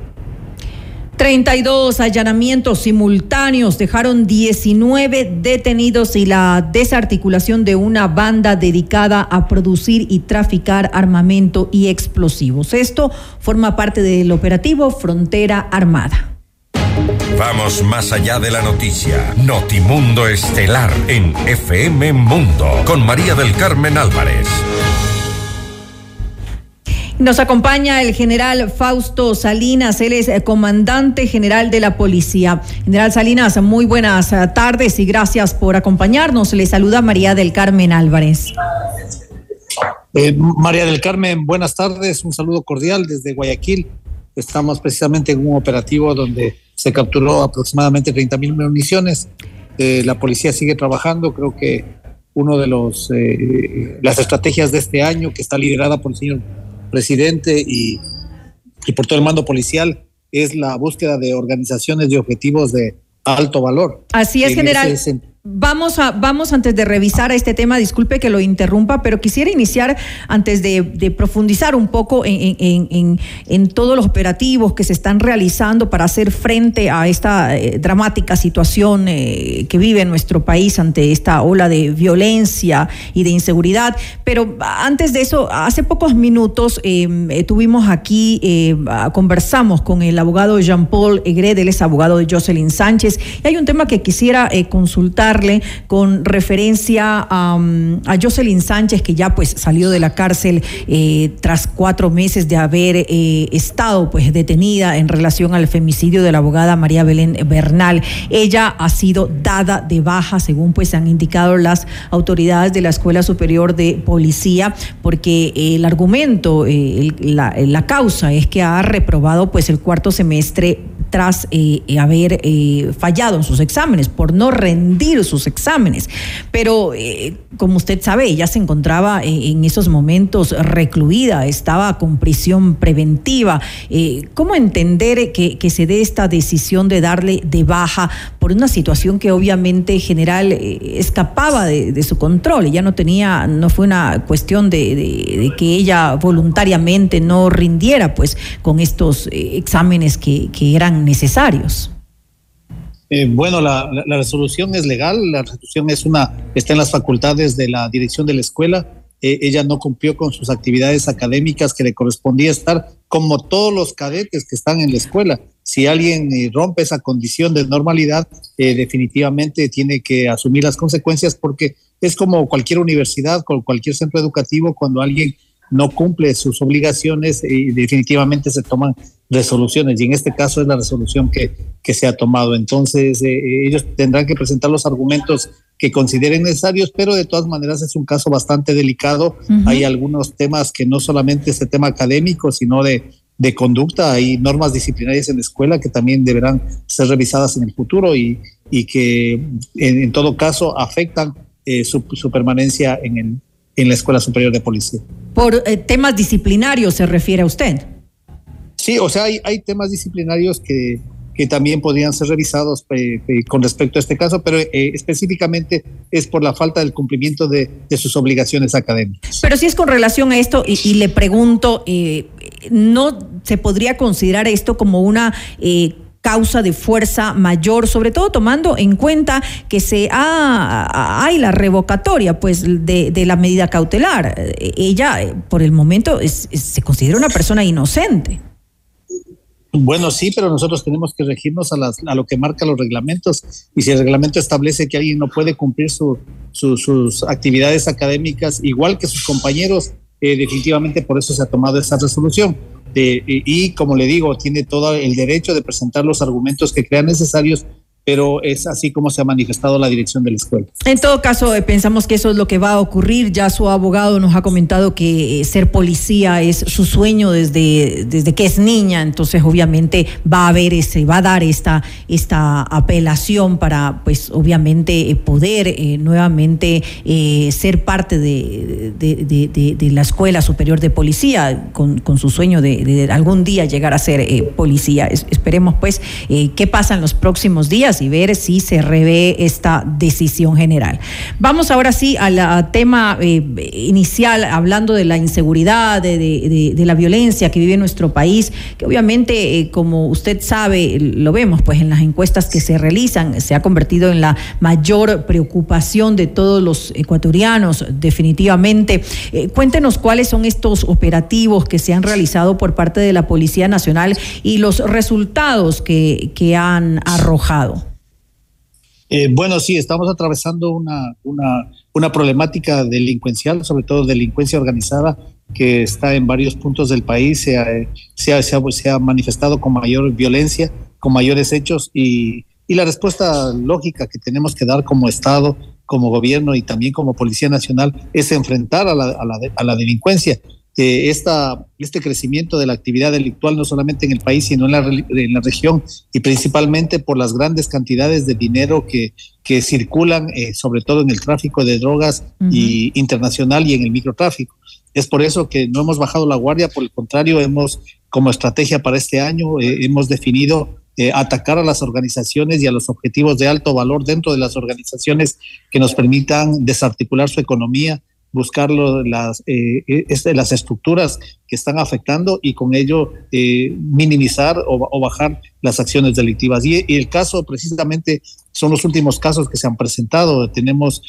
32 allanamientos simultáneos dejaron 19 detenidos y la desarticulación de una banda dedicada a producir y traficar armamento y explosivos. Esto forma parte del operativo Frontera Armada. Vamos más allá de la noticia. Notimundo Estelar en FM Mundo con María del Carmen Álvarez. Nos acompaña el general Fausto Salinas, él es eh, comandante general de la policía. General Salinas, muy buenas eh, tardes y gracias por acompañarnos. Le saluda María del Carmen Álvarez. Eh, María del Carmen, buenas tardes, un saludo cordial desde Guayaquil. Estamos precisamente en un operativo donde se capturó aproximadamente 30 mil municiones. la policía sigue trabajando, creo que uno de los las estrategias de este año que está liderada por el señor presidente y, y por todo el mando policial es la búsqueda de organizaciones de objetivos de alto valor. Así es, general. Vamos a, vamos antes de revisar este tema, disculpe que lo interrumpa, pero quisiera iniciar antes de, profundizar un poco en, todos los operativos que se están realizando para hacer frente a esta eh, dramática situación eh, que vive nuestro país ante esta ola de violencia y de inseguridad. Pero antes de eso, hace pocos minutos em, eh, tuvimos aquí, conversamos con el abogado Jean-Paul Egred, él es abogado de Jocelyn Sánchez, y hay un tema que quisiera consultar con referencia a, Jocelyn Sánchez, que ya pues salió de la cárcel eh, tras cuatro meses de haber eh, estado pues detenida en relación al femicidio de la abogada María Belén Bernal. Ella ha sido dada de baja, según pues han indicado las autoridades de la Escuela Superior de Policía, porque el argumento, eh, la causa es que ha reprobado pues el cuarto semestre tras eh, haber eh, fallado en sus exámenes, por no rendir sus exámenes. Pero, eh, como usted sabe, ella se encontraba en esos momentos recluida, estaba con prisión preventiva. ¿Cómo entender que, se dé esta decisión de darle de baja por una situación que obviamente general escapaba de, su control? Ella no tenía, no fue una cuestión de, que ella voluntariamente no rindiera pues con estos exámenes que eran necesarios. Eh, bueno, la, resolución es legal, la resolución es una, está en las facultades de la dirección de la escuela. Eh, ella no cumplió con sus actividades académicas que le correspondía estar como todos los cadetes que están en la escuela. Si alguien eh, rompe esa condición de normalidad, definitivamente tiene que asumir las consecuencias porque es como cualquier universidad, con cualquier centro educativo, cuando alguien no cumple sus obligaciones definitivamente se toman resoluciones y en este caso es la resolución que, que se ha tomado. Entonces eh, ellos tendrán que presentar los argumentos que consideren necesarios, pero de todas maneras es un caso bastante delicado. Hay algunos temas que no solamente es el tema académico, sino de, de conducta. Hay normas disciplinarias en la escuela que también deberán ser revisadas en el futuro y, y que en, todo caso afectan eh, su, su, permanencia en, el, en la Escuela Superior de Policía. Por eh, temas disciplinarios se refiere a usted. Sí, o sea, hay, hay temas disciplinarios que, que también podrían ser revisados eh, eh, con respecto a este caso, pero eh, específicamente es por la falta del cumplimiento de, de, sus obligaciones académicas. Pero si es con relación a esto, y, le pregunto, ¿no se podría considerar esto como una causa de fuerza mayor, sobre todo tomando en cuenta que se ha, hay la revocatoria pues de, de, la medida cautelar. Ella por el momento se considera una persona inocente. Bueno, sí, pero nosotros tenemos que regirnos a, las, a, lo que marca los reglamentos y si el reglamento establece que alguien no puede cumplir su, sus actividades académicas igual que sus compañeros, eh, definitivamente por eso se ha tomado esa resolución. y, como le digo, tiene todo el derecho de presentar los argumentos que crean necesarios pero es así como se ha manifestado la dirección de la escuela. En todo caso, eh, pensamos que eso es lo que va a ocurrir. Ya su abogado nos ha comentado que eh, ser policía es su sueño desde, desde que es niña, entonces obviamente va a haber ese, va a dar esta, esta apelación para, pues obviamente, eh, poder nuevamente ser parte de, de, la Escuela Superior de Policía, con, con su sueño de, algún día llegar a ser policía. esperemos pues qué pasa en los próximos días y ver si se revé esta decisión general. Vamos ahora sí al tema eh, inicial, hablando de la inseguridad, de, la violencia que vive nuestro país, que obviamente, eh, como usted sabe, lo vemos pues en las encuestas que se realizan, se ha convertido en la mayor preocupación de todos los ecuatorianos, definitivamente. Eh, cuéntenos cuáles son estos operativos que se han realizado por parte de la Policía Nacional y los resultados que, que han arrojado. Eh, bueno, sí, estamos atravesando una, una, problemática delincuencial, sobre todo delincuencia organizada, que está en varios puntos del país, se ha, se se ha, manifestado con mayor violencia, con mayores hechos y, y, la respuesta lógica que tenemos que dar como Estado, como gobierno y también como Policía Nacional es enfrentar a la, a la delincuencia esta, este crecimiento de la actividad delictual no solamente en el país, sino en la, en la región y principalmente por las grandes cantidades de dinero que, que circulan, eh, sobre todo en el tráfico de drogas y internacional y en el microtráfico. Es por eso que no hemos bajado la guardia, por el contrario, hemos como estrategia para este año, eh, hemos definido eh, atacar a las organizaciones y a los objetivos de alto valor dentro de las organizaciones que nos permitan desarticular su economía, buscar las, eh, eh, este, las estructuras que están afectando y con ello eh, minimizar o, bajar las acciones delictivas. Y, el caso precisamente son los últimos casos que se han presentado. Tenemos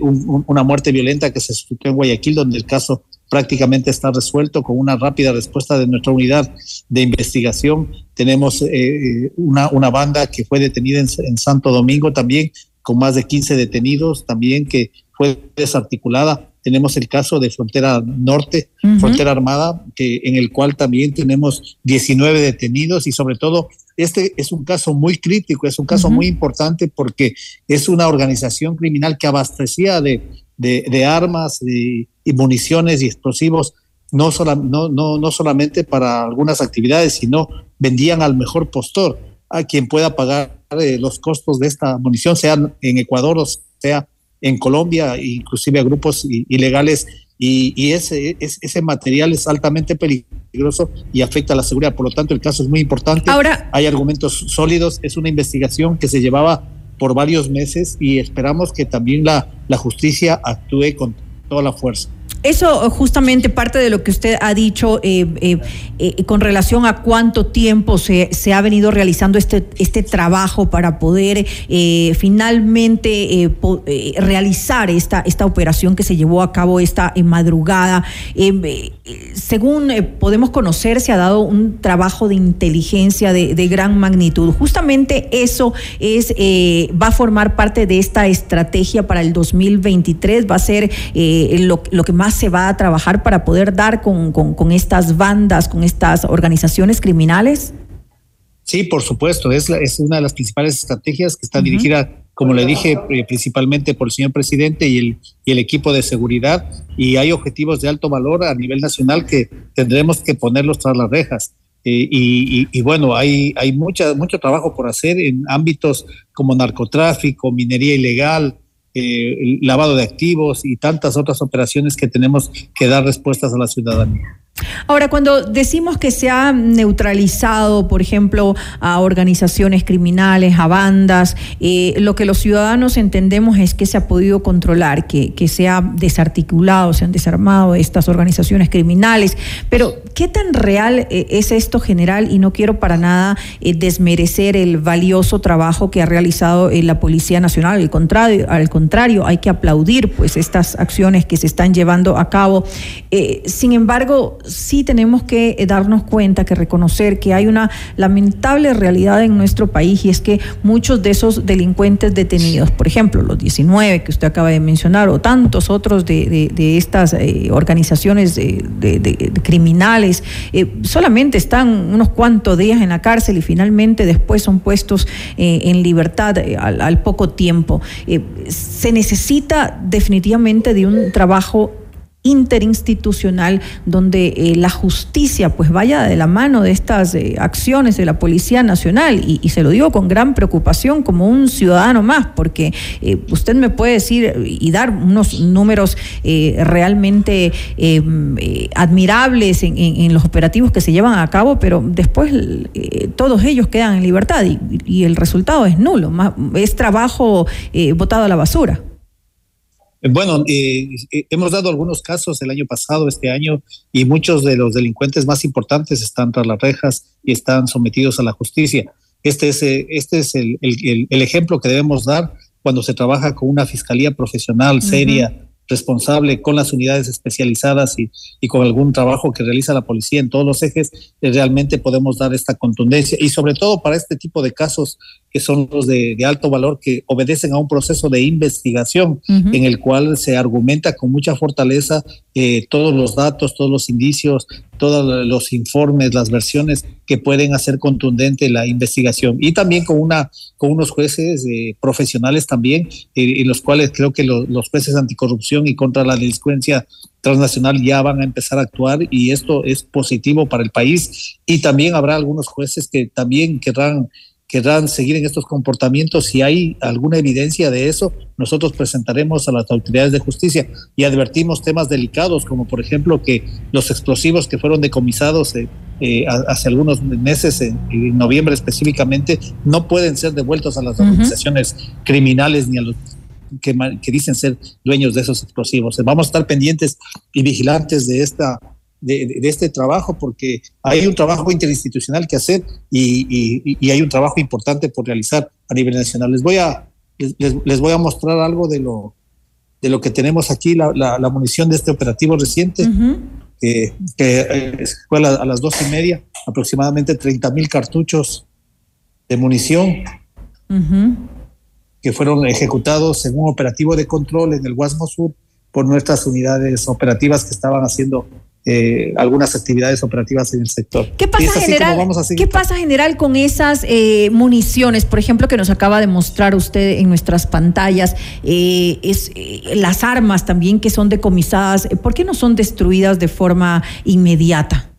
una muerte violenta que se suscitó en Guayaquil, donde el caso prácticamente está resuelto con una rápida respuesta de nuestra unidad de investigación. Tenemos una, una banda que fue detenida en, en Santo Domingo también, con más de 15 detenidos también que fue desarticulada tenemos el caso de Frontera Norte, Frontera Armada, que, en el cual también tenemos 19 detenidos y sobre todo este es un caso muy crítico, es un caso muy importante porque es una organización criminal que abastecía de, de, armas y, municiones y explosivos no, no, no, no solamente para algunas actividades, sino vendían al mejor postor, a quien pueda pagar eh, los costos de esta munición, sea en Ecuador o sea en Colombia, inclusive a grupos ilegales, y, ese, ese material es altamente peligroso y afecta a la seguridad. Por lo tanto, el caso es muy importante. Ahora, hay argumentos sólidos, es una investigación que se llevaba por varios meses y esperamos que también la, la justicia actúe con toda la fuerza. Eso justamente parte de lo que usted ha dicho eh, eh, eh, con relación a cuánto tiempo se, se, ha venido realizando este, este trabajo para poder finalmente realizar esta, esta operación que se llevó a cabo esta madrugada. Según podemos conocer, se ha dado un trabajo de inteligencia de, de gran magnitud. Justamente eso es va a formar parte de esta estrategia para el 2023, va a ser lo, lo que más se va a trabajar para poder dar con, con, estas bandas, con estas organizaciones criminales? Sí, por supuesto, es, es una de las principales estrategias que está dirigida, como le dije, eh, principalmente por el señor presidente y el, y el equipo de seguridad, y hay objetivos de alto valor a nivel nacional que tendremos que ponerlos tras las rejas. Eh, y, y, bueno, hay, hay mucha, mucho trabajo por hacer en ámbitos como narcotráfico, minería ilegal, eh, lavado de activos y tantas otras operaciones que tenemos que dar respuestas a la ciudadanía. Ahora, cuando decimos que se ha neutralizado, por ejemplo, a organizaciones criminales, a bandas, eh, lo que los ciudadanos entendemos es que se ha podido controlar, que, se ha desarticulado, se han desarmado estas organizaciones criminales. Pero, ¿qué tan real eh, es esto general? Y no quiero para nada eh, desmerecer el valioso trabajo que ha realizado la Policía Nacional. Al contrario, al contrario, hay que aplaudir pues estas acciones que se están llevando a cabo. sin embargo, sí tenemos que eh, darnos cuenta, que reconocer que hay una lamentable realidad en nuestro país y es que muchos de esos delincuentes detenidos, por ejemplo, los 19 que usted acaba de mencionar o tantos otros de, estas eh, organizaciones de, criminales, eh, solamente están unos cuantos días en la cárcel y finalmente después son puestos en libertad al, poco tiempo. se necesita definitivamente de un trabajo interinstitucional donde eh, la justicia pues vaya de la mano de estas eh, acciones de la Policía Nacional y, se lo digo con gran preocupación como un ciudadano más porque eh, usted me puede decir y dar unos números realmente admirables en, los operativos que se llevan a cabo pero después todos ellos quedan en libertad y el resultado es nulo, es trabajo botado a la basura. Bueno, eh, eh, hemos dado algunos casos el año pasado, este año, y muchos de los delincuentes más importantes están tras las rejas y están sometidos a la justicia. Este es, eh, este es el, ejemplo que debemos dar cuando se trabaja con una fiscalía profesional, seria, responsable con las unidades especializadas y, y, con algún trabajo que realiza la policía en todos los ejes, realmente podemos dar esta contundencia y sobre todo para este tipo de casos que son los de, alto valor, que obedecen a un proceso de investigación en el cual se argumenta con mucha fortaleza eh, todos los datos, todos los indicios, todos los informes, las versiones que pueden hacer contundente la investigación. Y también con, una, con unos jueces eh, profesionales también, eh, en los cuales creo que los jueces anticorrupción y contra la delincuencia transnacional ya van a empezar a actuar y esto es positivo para el país. Y también habrá algunos jueces que también querrán querrán seguir en estos comportamientos, si hay alguna evidencia de eso, nosotros presentaremos a las autoridades de justicia y advertimos temas delicados, como por ejemplo que los explosivos que fueron decomisados eh, eh, hace algunos meses, en, noviembre específicamente, no pueden ser devueltos a las organizaciones criminales ni a los que, que dicen ser dueños de esos explosivos. Vamos a estar pendientes y vigilantes de esta de, este trabajo, porque hay un trabajo interinstitucional que hacer y, hay un trabajo importante por realizar a nivel nacional. Les voy a, les, voy a mostrar algo de lo, de lo que tenemos aquí, la, la, munición de este operativo reciente, que, que, fue a, las dos y media, aproximadamente 30 mil cartuchos de munición. que fueron ejecutados en un operativo de control en el Guasmo Sur por nuestras unidades operativas que estaban haciendo eh, algunas actividades operativas en el sector. ¿Qué pasa, general, ¿qué pasa general con esas eh, municiones, por ejemplo, que nos acaba de mostrar usted en nuestras pantallas? Eh, es, las armas también que son decomisadas, ¿por qué no son destruidas de forma inmediata?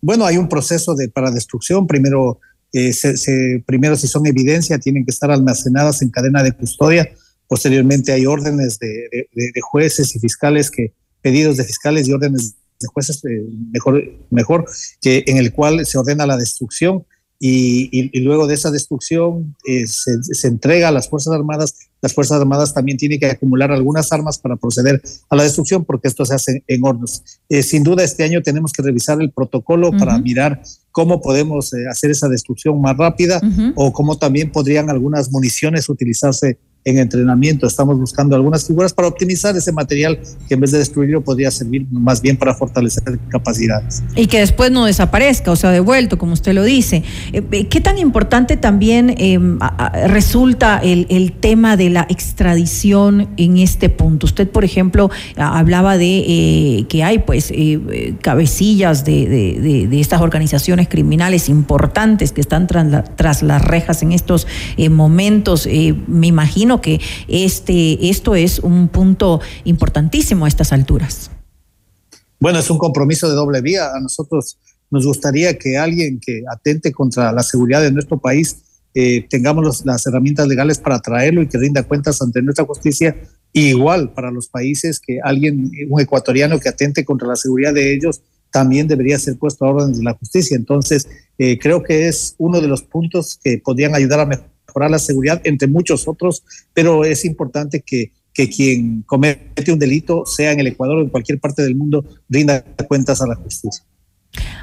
Bueno, hay un proceso de, para destrucción. Primero, se, primero, si son evidencia, tienen que estar almacenadas en cadena de custodia. Posteriormente, hay órdenes de jueces y fiscales que pedidos de fiscales y órdenes de jueces, eh, mejor, mejor, que en el cual se ordena la destrucción y, luego de esa destrucción eh, se, entrega a las Fuerzas Armadas. Las Fuerzas Armadas también tienen que acumular algunas armas para proceder a la destrucción porque esto se hace en hornos. Eh, sin duda este año tenemos que revisar el protocolo para mirar cómo podemos hacer esa destrucción más rápida o cómo también podrían algunas municiones utilizarse en entrenamiento. Estamos buscando algunas figuras para optimizar ese material que en vez de destruirlo podría servir más bien para fortalecer capacidades. Y que después no desaparezca o sea devuelto, como usted lo dice. Eh, eh, ¿Qué tan importante también em, resulta el, el, tema de la extradición en este punto? Usted, por ejemplo, hablaba de eh, que hay pues cabecillas de, de, de, estas organizaciones criminales importantes que están tras, tras las rejas en estos momentos. me imagino que este, esto es un punto importantísimo a estas alturas. Bueno, es un compromiso de doble vía. A nosotros nos gustaría que alguien que atente contra la seguridad de nuestro país eh, tengamos las herramientas legales para traerlo y que rinda cuentas ante nuestra justicia. igual para los países que alguien, un ecuatoriano que atente contra la seguridad de ellos, también debería ser puesto a órdenes de la justicia. Entonces, eh, creo que es uno de los puntos que podrían ayudar a mejorar mejorar la seguridad, entre muchos otros, pero es importante que, que quien comete un delito, sea en el Ecuador o en cualquier parte del mundo, rinda cuentas a la justicia.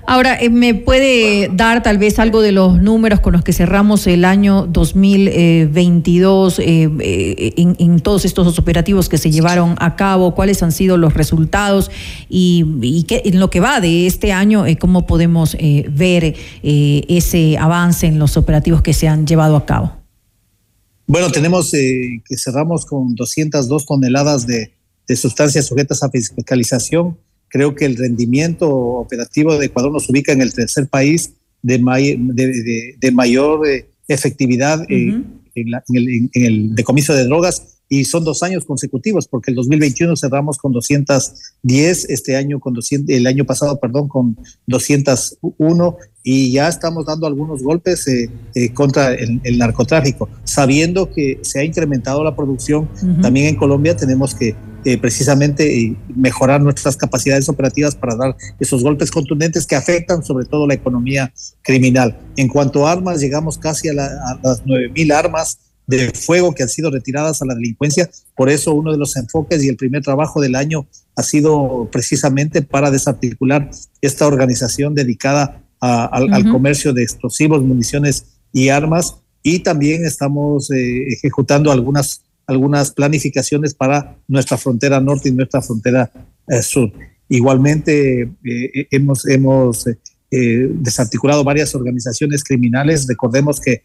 Ahora, eh, ¿me puede dar tal vez algo de los números con los que cerramos el año 2022 eh, eh, en, todos estos operativos que se llevaron a cabo? ¿Cuáles han sido los resultados? Y, qué, en lo que va de este año, ¿cómo podemos ver ese avance en los operativos que se han llevado a cabo? Bueno, tenemos que cerramos con 202 toneladas de, de sustancias sujetas a fiscalización. Creo que el rendimiento operativo de Ecuador nos ubica en el tercer país de, de, mayor eh, efectividad en, el, decomiso de drogas y son dos años consecutivos porque el 2021 cerramos con 210, este año con 200, el año pasado, perdón, con 201 y ya estamos dando algunos golpes eh, eh, contra el, narcotráfico, sabiendo que se ha incrementado la producción. También en Colombia tenemos que eh, precisamente mejorar nuestras capacidades operativas para dar esos golpes contundentes que afectan sobre todo la economía criminal. En cuanto a armas, llegamos casi a, a las 9.000 armas de fuego que han sido retiradas a la delincuencia. Por eso uno de los enfoques y el primer trabajo del año ha sido precisamente para desarticular esta organización dedicada al, comercio de explosivos, municiones y armas. Y también estamos eh, ejecutando algunas, algunas planificaciones para nuestra frontera norte y nuestra frontera eh, sur. Igualmente eh, hemos, hemos desarticulado varias organizaciones criminales. Recordemos que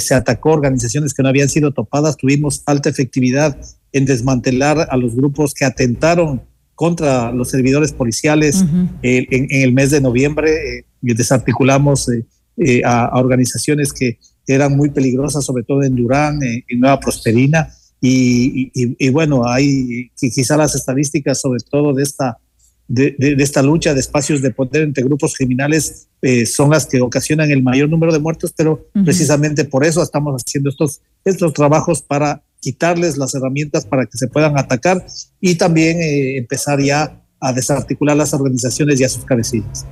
se atacó organizaciones que no habían sido topadas. Tuvimos alta efectividad en desmantelar a los grupos que atentaron contra los servidores policiales en, el mes de noviembre desarticulamos eh, eh, a, organizaciones que eran muy peligrosas, sobre todo en Durán, en Nueva Prosperina. Y, bueno, hay quizá las estadísticas, sobre todo de esta, de, esta lucha de espacios de poder entre grupos criminales, eh, son las que ocasionan el mayor número de muertos, pero precisamente por eso estamos haciendo estos, estos trabajos para quitarles las herramientas para que se puedan atacar y también empezar ya a desarticular las organizaciones y a sus cabecillas.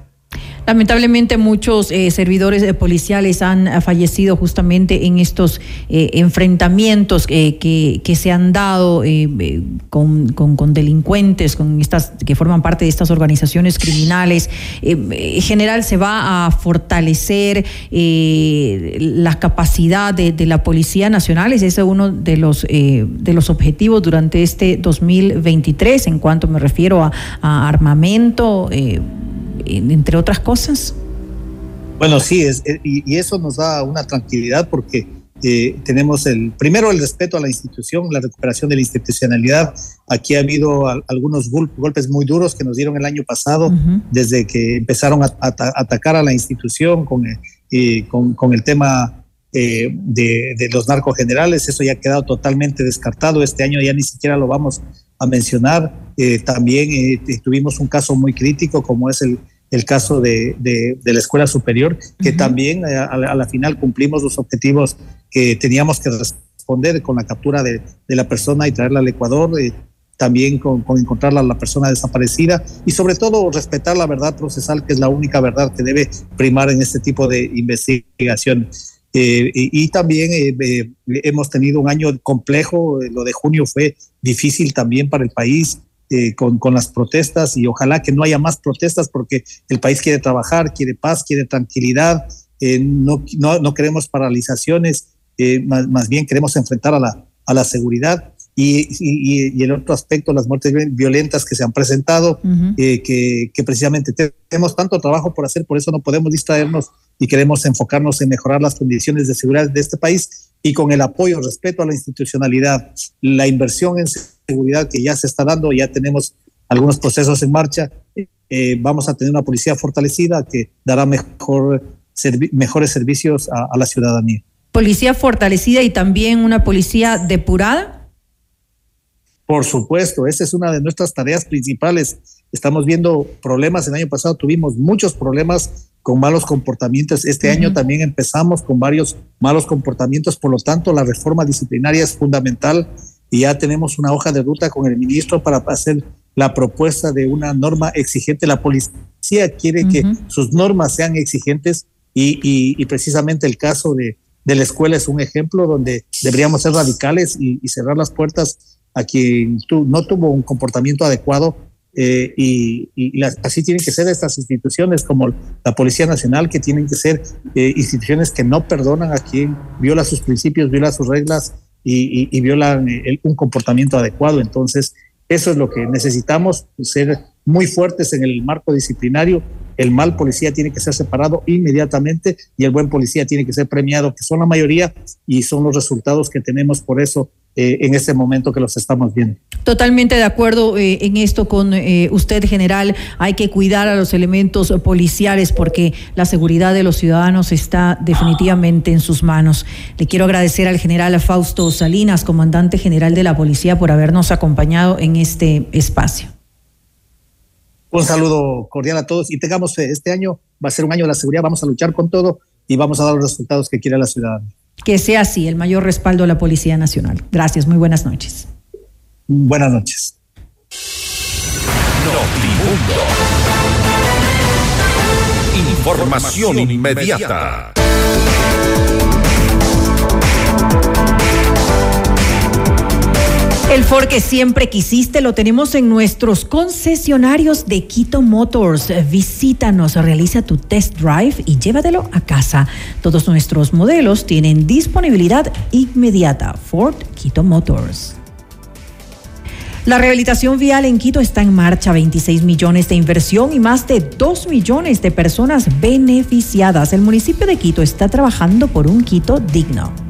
Lamentablemente muchos eh, servidores eh, policiales han eh, fallecido justamente en estos enfrentamientos que, se han dado con, delincuentes, con estas que forman parte de estas organizaciones criminales. en general se va a fortalecer la capacidad de, la Policía Nacional. Ese es uno de los, de los objetivos durante este 2023 en cuanto me refiero a armamento entre otras cosas. Bueno, sí, es, eh, y, eso nos da una tranquilidad porque eh, tenemos el primero el respeto a la institución, la recuperación de la institucionalidad. Aquí ha habido algunos golpes muy duros que nos dieron el año pasado, desde que empezaron a, atacar a la institución con, eh, con, el tema de, de, los narcogenerales. Eso ya ha quedado totalmente descartado. Este año ya ni siquiera lo vamos a mencionar. también tuvimos un caso muy crítico como es el el caso de, de, la escuela superior, que también eh, a, la final cumplimos los objetivos que teníamos que responder con la captura de, de la persona y traerla al Ecuador, eh, también con, con encontrarla a la persona desaparecida y sobre todo respetar la verdad procesal, que es la única verdad que debe primar en este tipo de investigación. Eh, y, también hemos tenido un año complejo, lo de junio fue difícil también para el país, eh, con, con, las protestas y ojalá que no haya más protestas porque el país quiere trabajar, quiere paz, quiere tranquilidad, eh, no, no, no, queremos paralizaciones, eh, más, bien queremos enfrentar a la, a la seguridad. Y, y, el otro aspecto, las muertes violentas que se han presentado, que, que, precisamente tenemos tanto trabajo por hacer, por eso no podemos distraernos y queremos enfocarnos en mejorar las condiciones de seguridad de este país y con el apoyo, respeto a la institucionalidad, la inversión en seguridad que ya se está dando, ya tenemos algunos procesos en marcha, eh, vamos a tener una policía fortalecida que dará mejor, mejores servicios a, la ciudadanía. ¿Policía fortalecida y también una policía depurada? Por supuesto, esa es una de nuestras tareas principales. Estamos viendo problemas, el año pasado tuvimos muchos problemas con malos comportamientos. Este año también empezamos con varios malos comportamientos, por lo tanto la reforma disciplinaria es fundamental y ya tenemos una hoja de ruta con el ministro para hacer la propuesta de una norma exigente. La policía quiere que sus normas sean exigentes y, precisamente el caso de, de, la escuela es un ejemplo donde deberíamos ser radicales y, cerrar las puertas a quien no tuvo un comportamiento adecuado eh, y, así tienen que ser estas instituciones como la Policía Nacional, que tienen que ser eh, instituciones que no perdonan a quien viola sus principios, viola sus reglas y, y violan un comportamiento adecuado. Entonces, eso es lo que necesitamos, ser muy fuertes en el marco disciplinario. El mal policía tiene que ser separado inmediatamente y el buen policía tiene que ser premiado, que son la mayoría y son los resultados que tenemos por eso eh, en este momento que los estamos viendo. Totalmente de acuerdo eh, en esto con eh, usted, general. Hay que cuidar a los elementos policiales porque la seguridad de los ciudadanos está definitivamente en sus manos. Le quiero agradecer al general Fausto Salinas, comandante general de la policía, por habernos acompañado en este espacio. Un saludo cordial a todos y tengamos fe. Este año va a ser un año de la seguridad. Vamos a luchar con todo y vamos a dar los resultados que quiere la ciudadanía que sea así el mayor respaldo a la Policía Nacional. Gracias, muy buenas noches. Buenas noches. Información inmediata. El Ford que siempre quisiste lo tenemos en nuestros concesionarios de Quito Motors. Visítanos, realiza tu test drive y llévatelo a casa. Todos nuestros modelos tienen disponibilidad inmediata. Ford Quito Motors. La rehabilitación vial en Quito está en marcha, 26 millones de inversión y más de 2 millones de personas beneficiadas. El municipio de Quito está trabajando por un Quito digno.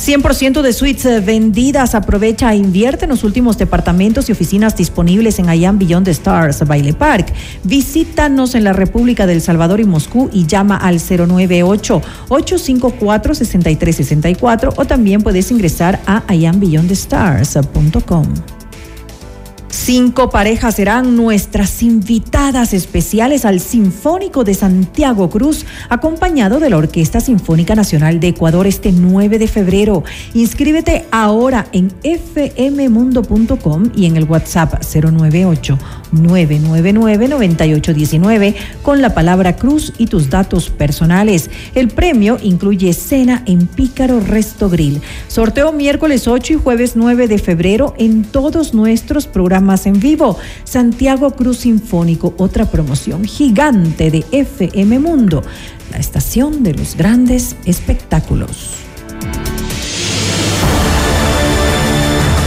100% de suites eh, vendidas. Aprovecha e invierte en los últimos departamentos y oficinas disponibles en Ayan Beyond the Stars, Baile Park. Visítanos en la República del Salvador y Moscú y llama al 098-854-6364 o también puedes ingresar a ayanbeyondthestars.com. Cinco parejas serán nuestras invitadas especiales al Sinfónico de Santiago Cruz, acompañado de la Orquesta Sinfónica Nacional de Ecuador este 9 de febrero. Inscríbete ahora en fmmundo.com y en el WhatsApp 098 999-9819 con la palabra Cruz y tus datos personales. El premio incluye cena en Pícaro Resto Grill. Sorteo miércoles 8 y jueves 9 de febrero en todos nuestros programas en vivo. Santiago Cruz Sinfónico, otra promoción gigante de FM Mundo, la estación de los grandes espectáculos.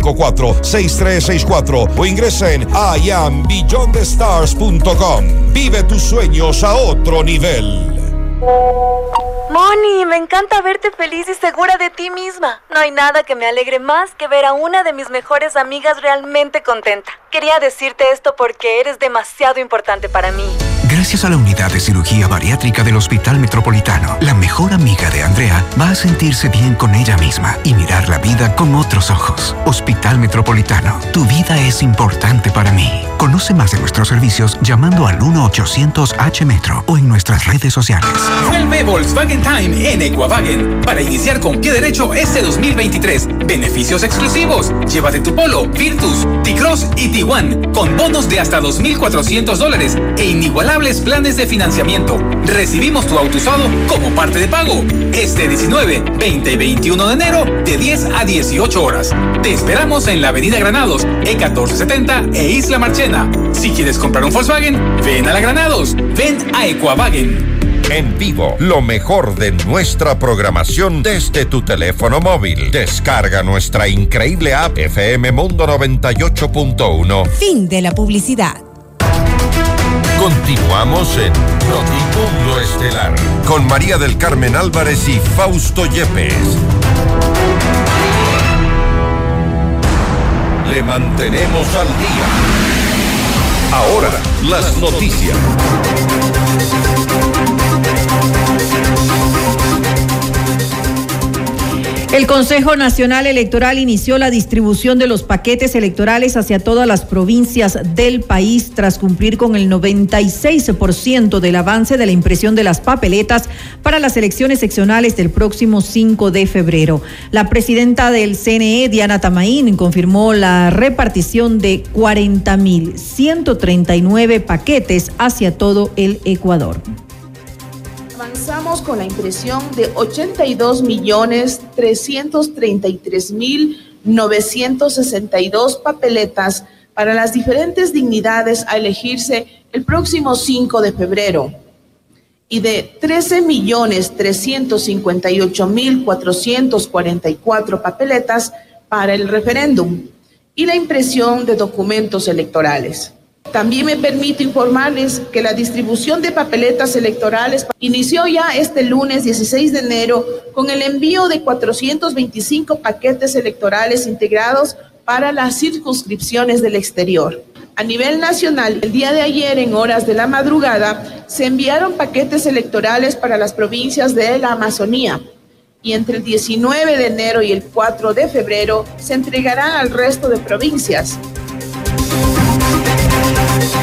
6364 o ingresa en iambeyondthestars.com. Vive tus sueños a otro nivel. Moni, me encanta verte feliz y segura de ti misma. No hay nada que me alegre más que ver a una de mis mejores amigas realmente contenta. Quería decirte esto porque eres demasiado importante para mí. Gracias a la unidad de cirugía bariátrica del Hospital Metropolitano, la mejor amiga de Andrea va a sentirse bien con ella misma y mirar la vida con otros ojos. Hospital Metropolitano, tu vida es importante para mí. Conoce más de nuestros servicios llamando al 1-800-H-Metro o en nuestras redes sociales. Vuelve Volkswagen Time en Equavagen para iniciar con pie derecho este 2023. Beneficios exclusivos. Llévate tu Polo, Virtus, T-Cross y T1 con bonos de hasta 2.400 dólares e inigualables planes de financiamiento. Recibimos tu auto usado como parte de pago. Este 19, 20 y 21 de enero de 10 a 18 horas. Te esperamos en la Avenida Granados, E1470 e Isla Marchena si quieres comprar un Volkswagen, ven a la Granados, ven a Equavagen. En vivo, lo mejor de nuestra programación desde tu teléfono móvil. Descarga nuestra increíble app FM Mundo 98.1. Fin de la publicidad. Continuamos en Notimundo Estelar con María del Carmen Álvarez y Fausto Yepes. Le mantenemos al día. Ahora, las noticias. El Consejo Nacional Electoral inició la distribución de los paquetes electorales hacia todas las provincias del país tras cumplir con el 96% del avance de la impresión de las papeletas para las elecciones seccionales del próximo 5 de febrero. La presidenta del CNE, Diana Tamaín, confirmó la repartición de 40.139 paquetes hacia todo el Ecuador. Avanzamos con la impresión de 82 millones 333 mil 962 papeletas para las diferentes dignidades a elegirse el próximo 5 de febrero y de 13 millones 358 mil 444 papeletas para el referéndum y la impresión de documentos electorales. También me permito informarles que la distribución de papeletas electorales inició ya este lunes 16 de enero con el envío de 425 paquetes electorales integrados para las circunscripciones del exterior. A nivel nacional, el día de ayer, en horas de la madrugada, se enviaron paquetes electorales para las provincias de la Amazonía y entre el 19 de enero y el 4 de febrero se entregarán al resto de provincias.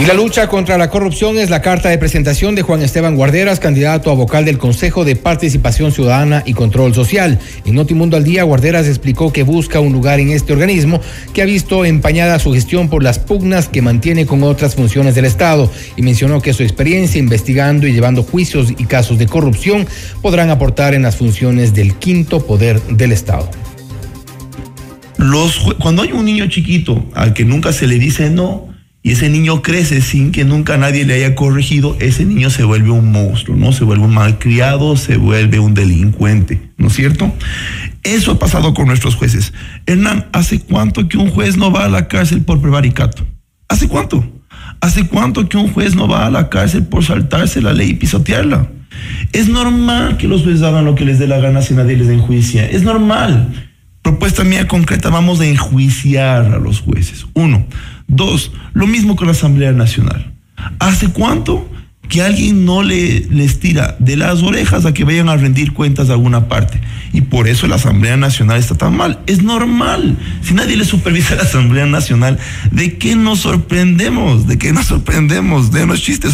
Y la lucha contra la corrupción es la carta de presentación de Juan Esteban Guarderas, candidato a vocal del Consejo de Participación Ciudadana y Control Social. En Notimundo al Día, Guarderas explicó que busca un lugar en este organismo que ha visto empañada su gestión por las pugnas que mantiene con otras funciones del Estado y mencionó que su experiencia investigando y llevando juicios y casos de corrupción podrán aportar en las funciones del quinto poder del Estado. Cuando hay un niño chiquito al que nunca se le dice no, y ese niño crece sin que nunca nadie le haya corregido, ese niño se vuelve un monstruo, ¿no? Se vuelve un malcriado, se vuelve un delincuente, ¿no es cierto? Eso ha pasado con nuestros jueces. Hernán, ¿hace cuánto que un juez no va a la cárcel por prevaricato? ¿Hace cuánto? ¿Hace cuánto que un juez no va a la cárcel por saltarse la ley y pisotearla? Es normal que los jueces hagan lo que les dé la gana si nadie les enjuicia. Es normal. Propuesta mía concreta, vamos a enjuiciar a los jueces. Uno. Dos, lo mismo con la Asamblea Nacional. ¿Hace cuánto que alguien no le, les tira de las orejas a que vayan a rendir cuentas de alguna parte? Y por eso la Asamblea Nacional está tan mal. Es normal. Si nadie le supervisa a la Asamblea Nacional, ¿de qué nos sorprendemos? ¿De qué nos sorprendemos? De los chistes.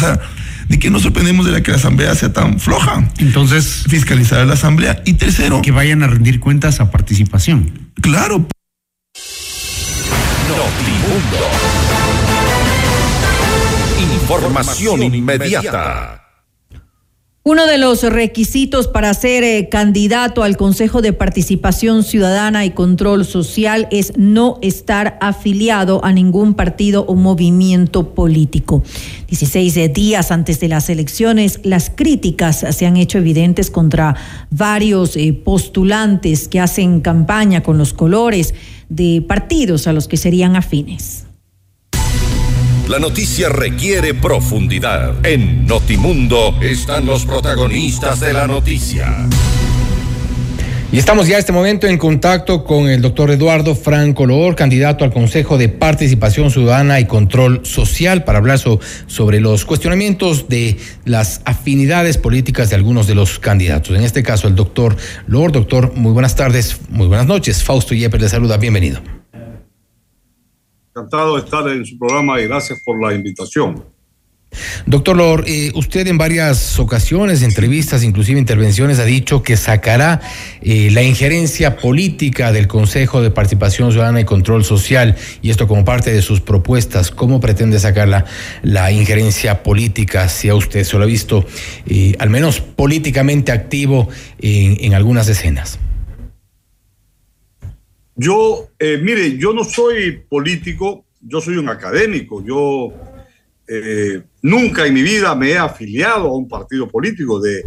¿De qué nos sorprendemos de la que la Asamblea sea tan floja? Entonces, fiscalizar a la Asamblea. Y tercero, que vayan a rendir cuentas a participación. Claro. Información inmediata. Uno de los requisitos para ser eh, candidato al Consejo de Participación Ciudadana y Control Social es no estar afiliado a ningún partido o movimiento político. 16 eh, días antes de las elecciones, las críticas se han hecho evidentes contra varios eh, postulantes que hacen campaña con los colores de partidos a los que serían afines. La noticia requiere profundidad. En Notimundo están los protagonistas de la noticia. Y estamos ya en este momento en contacto con el doctor Eduardo Franco Loor, candidato al Consejo de Participación Ciudadana y Control Social, para hablar sobre los cuestionamientos de las afinidades políticas de algunos de los candidatos. En este caso, el doctor Loor. Doctor, muy buenas tardes, muy buenas noches. Fausto Yepes le saluda, bienvenido. Encantado de estar en su programa y gracias por la invitación. Doctor Lor, eh, usted en varias ocasiones, entrevistas, inclusive intervenciones, ha dicho que sacará eh, la injerencia política del Consejo de Participación Ciudadana y Control Social, y esto como parte de sus propuestas. ¿Cómo pretende sacar la, injerencia política, si a usted se lo ha visto, eh, al menos políticamente activo en, en algunas escenas? Yo, mire, yo no soy político, yo soy un académico. Yo eh, nunca en mi vida me he afiliado a un partido político, de,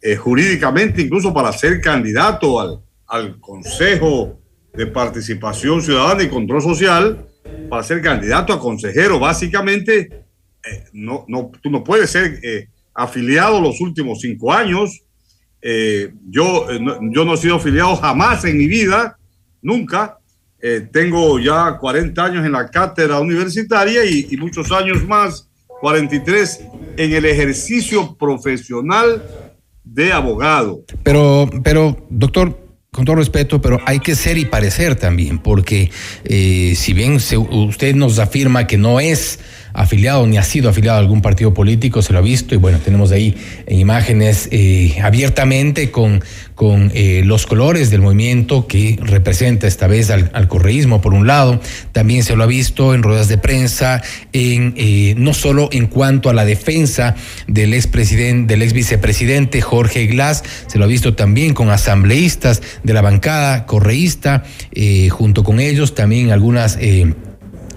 eh, jurídicamente, incluso para ser candidato al, al Consejo de Participación Ciudadana y Control Social, para ser candidato a consejero. Básicamente, eh, no, no, tú no puedes ser eh, afiliado los últimos cinco años. Yo, yo no he sido afiliado jamás en mi vida, nunca. Tengo ya 40 años en la cátedra universitaria y, y muchos años más, 43, en el ejercicio profesional de abogado. Pero, pero, doctor, con todo respeto, pero hay que ser y parecer también, porque eh, si bien se, usted nos afirma que no es afiliado ni ha sido afiliado a algún partido político, se lo ha visto y bueno, tenemos ahí imágenes eh, abiertamente con, con eh, los colores del movimiento que representa esta vez al, correísmo por un lado, también se lo ha visto en ruedas de prensa, en, eh, no solo en cuanto a la defensa del expresidente, del ex vicepresidente Jorge Glass, se lo ha visto también con asambleístas de la bancada correísta, junto con ellos también algunas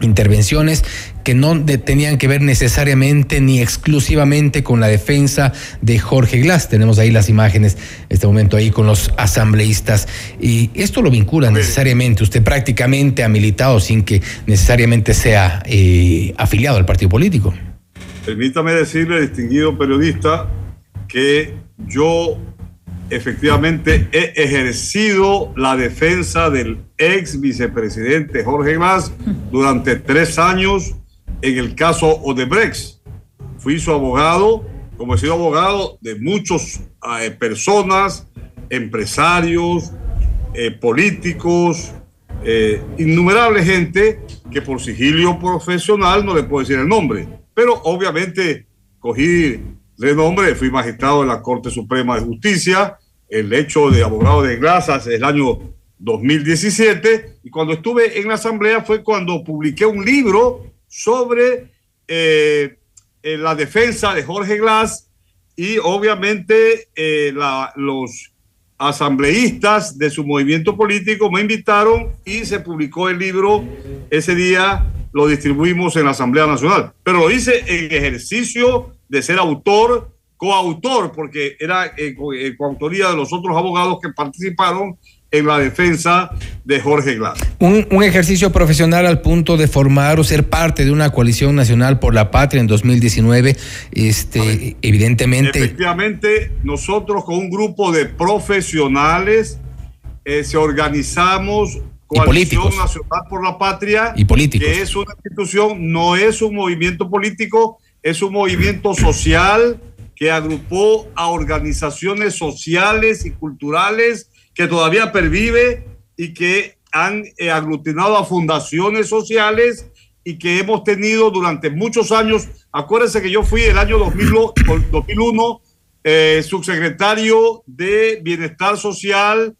intervenciones que no tenían que ver necesariamente ni exclusivamente con la defensa de Jorge Glass. Tenemos ahí las imágenes, este momento ahí con los asambleístas. Y esto lo vincula necesariamente. Usted prácticamente ha militado sin que necesariamente sea eh, afiliado al partido político. Permítame decirle, distinguido periodista, que yo efectivamente he ejercido la defensa del ex vicepresidente Jorge Glass durante tres años en el caso Odebrecht. Fui su abogado, como he sido abogado de muchas eh, personas, empresarios, eh, políticos, eh, innumerable gente que por sigilio profesional no le puedo decir el nombre, pero obviamente cogí renombre, fui magistrado de la Corte Suprema de Justicia, el hecho de abogado de grasas el año 2017 y cuando estuve en la asamblea fue cuando publiqué un libro sobre eh, eh, la defensa de Jorge Glass y obviamente eh, los asambleístas de su movimiento político me invitaron y se publicó el libro. Ese día lo distribuimos en la Asamblea Nacional, pero lo hice en ejercicio de ser autor, coautor, porque era coautoría de los otros abogados que participaron en la defensa de Jorge Glass. Un, ejercicio profesional al punto de formar o ser parte de una coalición nacional por la patria en 2019, este, evidentemente. Efectivamente, nosotros con un grupo de profesionales eh, se organizamos Coalición Nacional por la Patria, y políticos. que es una institución, no es un movimiento político, es un movimiento social que agrupó a organizaciones sociales y culturales que todavía pervive y que han eh, aglutinado a fundaciones sociales y que hemos tenido durante muchos años. Acuérdense que yo fui el año 2001 eh, subsecretario de Bienestar Social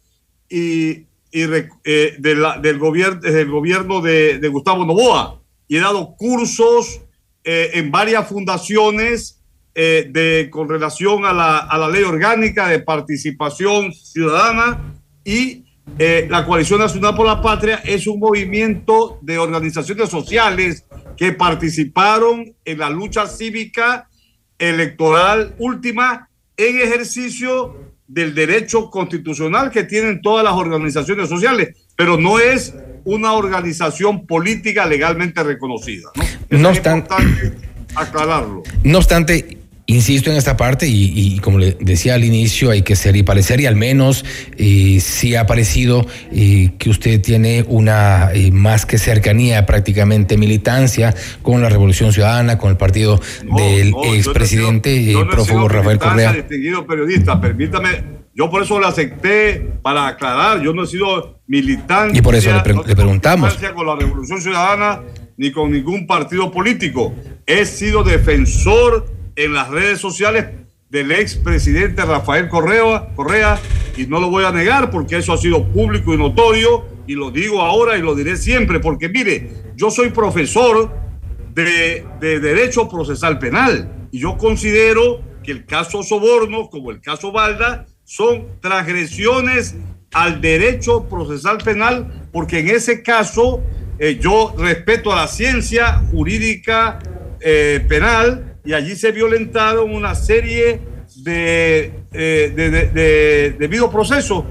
y, eh, del, gobierno, del gobierno de, Gustavo Novoa y he dado cursos en varias fundaciones eh, de, con relación a la, a la, ley orgánica de participación ciudadana y eh, la Coalición Nacional por la Patria es un movimiento de organizaciones sociales que participaron en la lucha cívica electoral última en ejercicio del derecho constitucional que tienen todas las organizaciones sociales, pero no es una organización política legalmente reconocida. No, no obstante, aclararlo. No obstante, Insisto en esta parte y, como le decía al inicio, hay que ser y parecer y al menos eh, si ha parecido eh, que usted tiene una eh, más que cercanía, prácticamente militancia con la Revolución Ciudadana, con el partido del expresidente prófugo Rafael Correa. Distinguido periodista, permítame, yo por eso lo acepté para aclarar, yo no he sido militante. Y por eso le, le preguntamos. Con la Revolución Ciudadana ni con ningún partido político. He sido defensor en las redes sociales del expresidente Rafael Correa, y no lo voy a negar porque eso ha sido público y notorio, y lo digo ahora y lo diré siempre, porque mire, yo soy profesor de, de Derecho Procesal Penal, y yo considero que el caso Soborno, como el caso Valda, son transgresiones al derecho procesal penal, porque en ese caso eh, yo respeto a la ciencia jurídica eh, penal, y allí se violentaron una serie de, eh, de, debido proceso.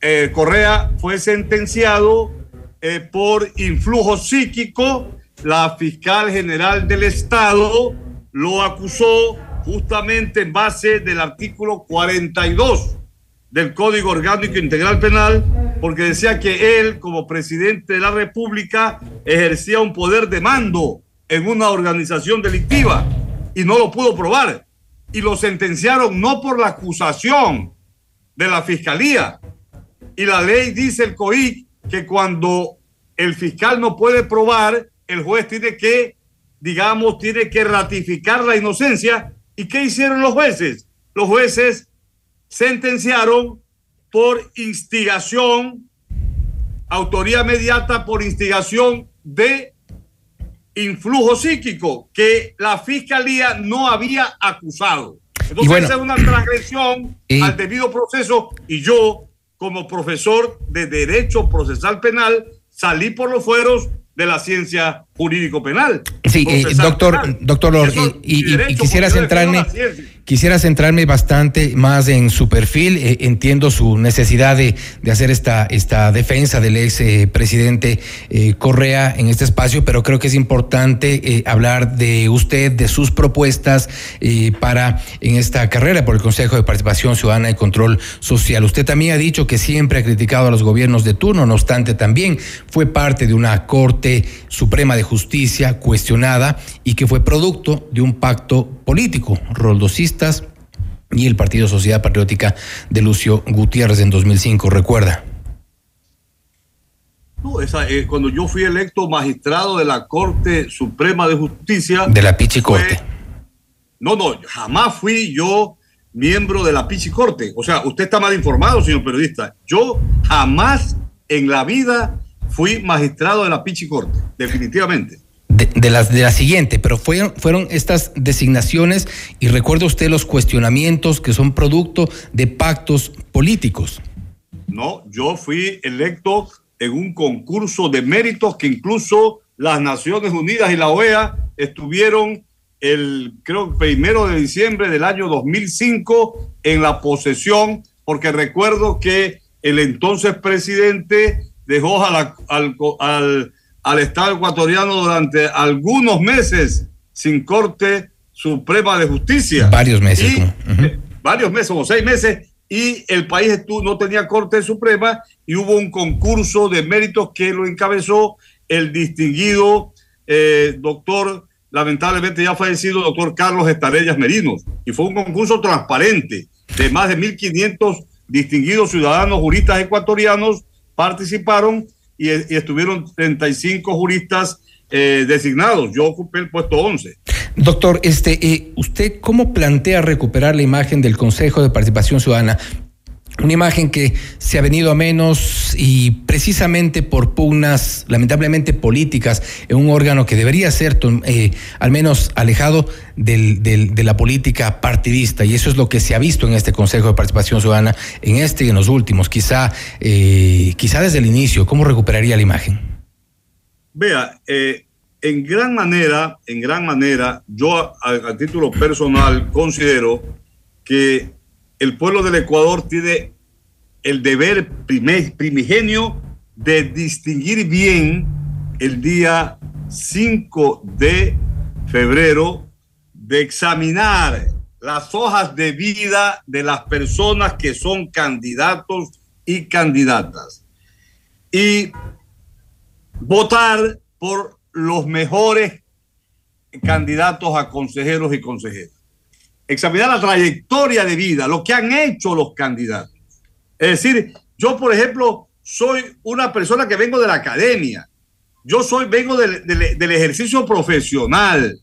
Eh, Correa fue sentenciado eh, por influjo psíquico la fiscal general del Estado lo acusó justamente en base del artículo 42 del Código Orgánico Integral Penal, porque decía que él, como presidente de la República, ejercía un poder de mando en una organización delictiva y no lo pudo probar. Y lo sentenciaron no por la acusación de la fiscalía. Y la ley dice el COIC que cuando el fiscal no puede probar, el juez tiene que, digamos, tiene que ratificar la inocencia. ¿Y qué hicieron los jueces? Los jueces sentenciaron por instigación, autoría mediata por instigación de influjo psíquico que la fiscalía no había acusado. Entonces, esa es una transgresión al debido proceso y yo, como profesor de Derecho Procesal Penal, salí por los fueros de la ciencia jurídico penal. Sí, eh, doctor, doctor Lord, y, quisiera centrarme, quisiera centrarme bastante más en su perfil. Eh, entiendo su necesidad de, hacer esta, esta defensa del ex eh, presidente Correa en este espacio, pero creo que es importante hablar de usted, de sus propuestas para en esta carrera por el Consejo de Participación Ciudadana y Control Social. Usted también ha dicho que siempre ha criticado a los gobiernos de turno, no obstante, también fue parte de una Corte Suprema de Justicia cuestionada y que fue producto de un pacto político, y el Partido Sociedad Patriótica de Lucio Gutiérrez en 2005, recuerda. No, esa, eh, cuando yo fui electo magistrado de la Corte Suprema de Justicia. De la Pichi Corte. No, no, jamás fui yo miembro de la Pichi Corte. O sea, usted está mal informado, señor periodista. Yo jamás en la vida fui magistrado de la Pichi Corte, definitivamente. De, las, de la siguiente, pero fueron, fueron estas designaciones y recuerda usted los cuestionamientos que son producto de pactos políticos. No, yo fui electo en un concurso de méritos que incluso las Naciones Unidas y la OEA estuvieron el, creo, primero de diciembre del año 2005 en la posesión, porque recuerdo que el entonces presidente dejó al, Estado ecuatoriano durante algunos meses sin Corte Suprema de Justicia. Varios meses. Eh, varios meses, o seis meses, y el país no tenía Corte Suprema y hubo un concurso de méritos que lo encabezó el distinguido eh, doctor, lamentablemente ya fallecido, doctor Carlos Estarellas Merinos. Y fue un concurso transparente de más de 1.500 distinguidos ciudadanos juristas ecuatorianos participaron y, estuvieron 35 juristas eh, designados. Yo ocupé el puesto 11. Doctor, este, eh, ¿usted cómo plantea recuperar la imagen del Consejo de Participación Ciudadana? Una imagen que se ha venido a menos y precisamente por pugnas lamentablemente políticas en un órgano que debería ser eh, al menos alejado de la política partidista y eso es lo que se ha visto en este Consejo de Participación Ciudadana, en este y en los últimos, quizá, eh, quizá desde el inicio. ¿Cómo recuperaría la imagen? Vea, eh, en gran manera, en gran manera, yo a título personal considero que el pueblo del Ecuador tiene el deber primigenio de distinguir bien el día 5 de febrero, de examinar las hojas de vida de las personas que son candidatos y candidatas y votar por los mejores candidatos a consejeros y consejeras examinar la trayectoria de vida, lo que han hecho los candidatos. Es decir, yo, por ejemplo, soy una persona que vengo de la academia. Yo soy, vengo del, ejercicio profesional.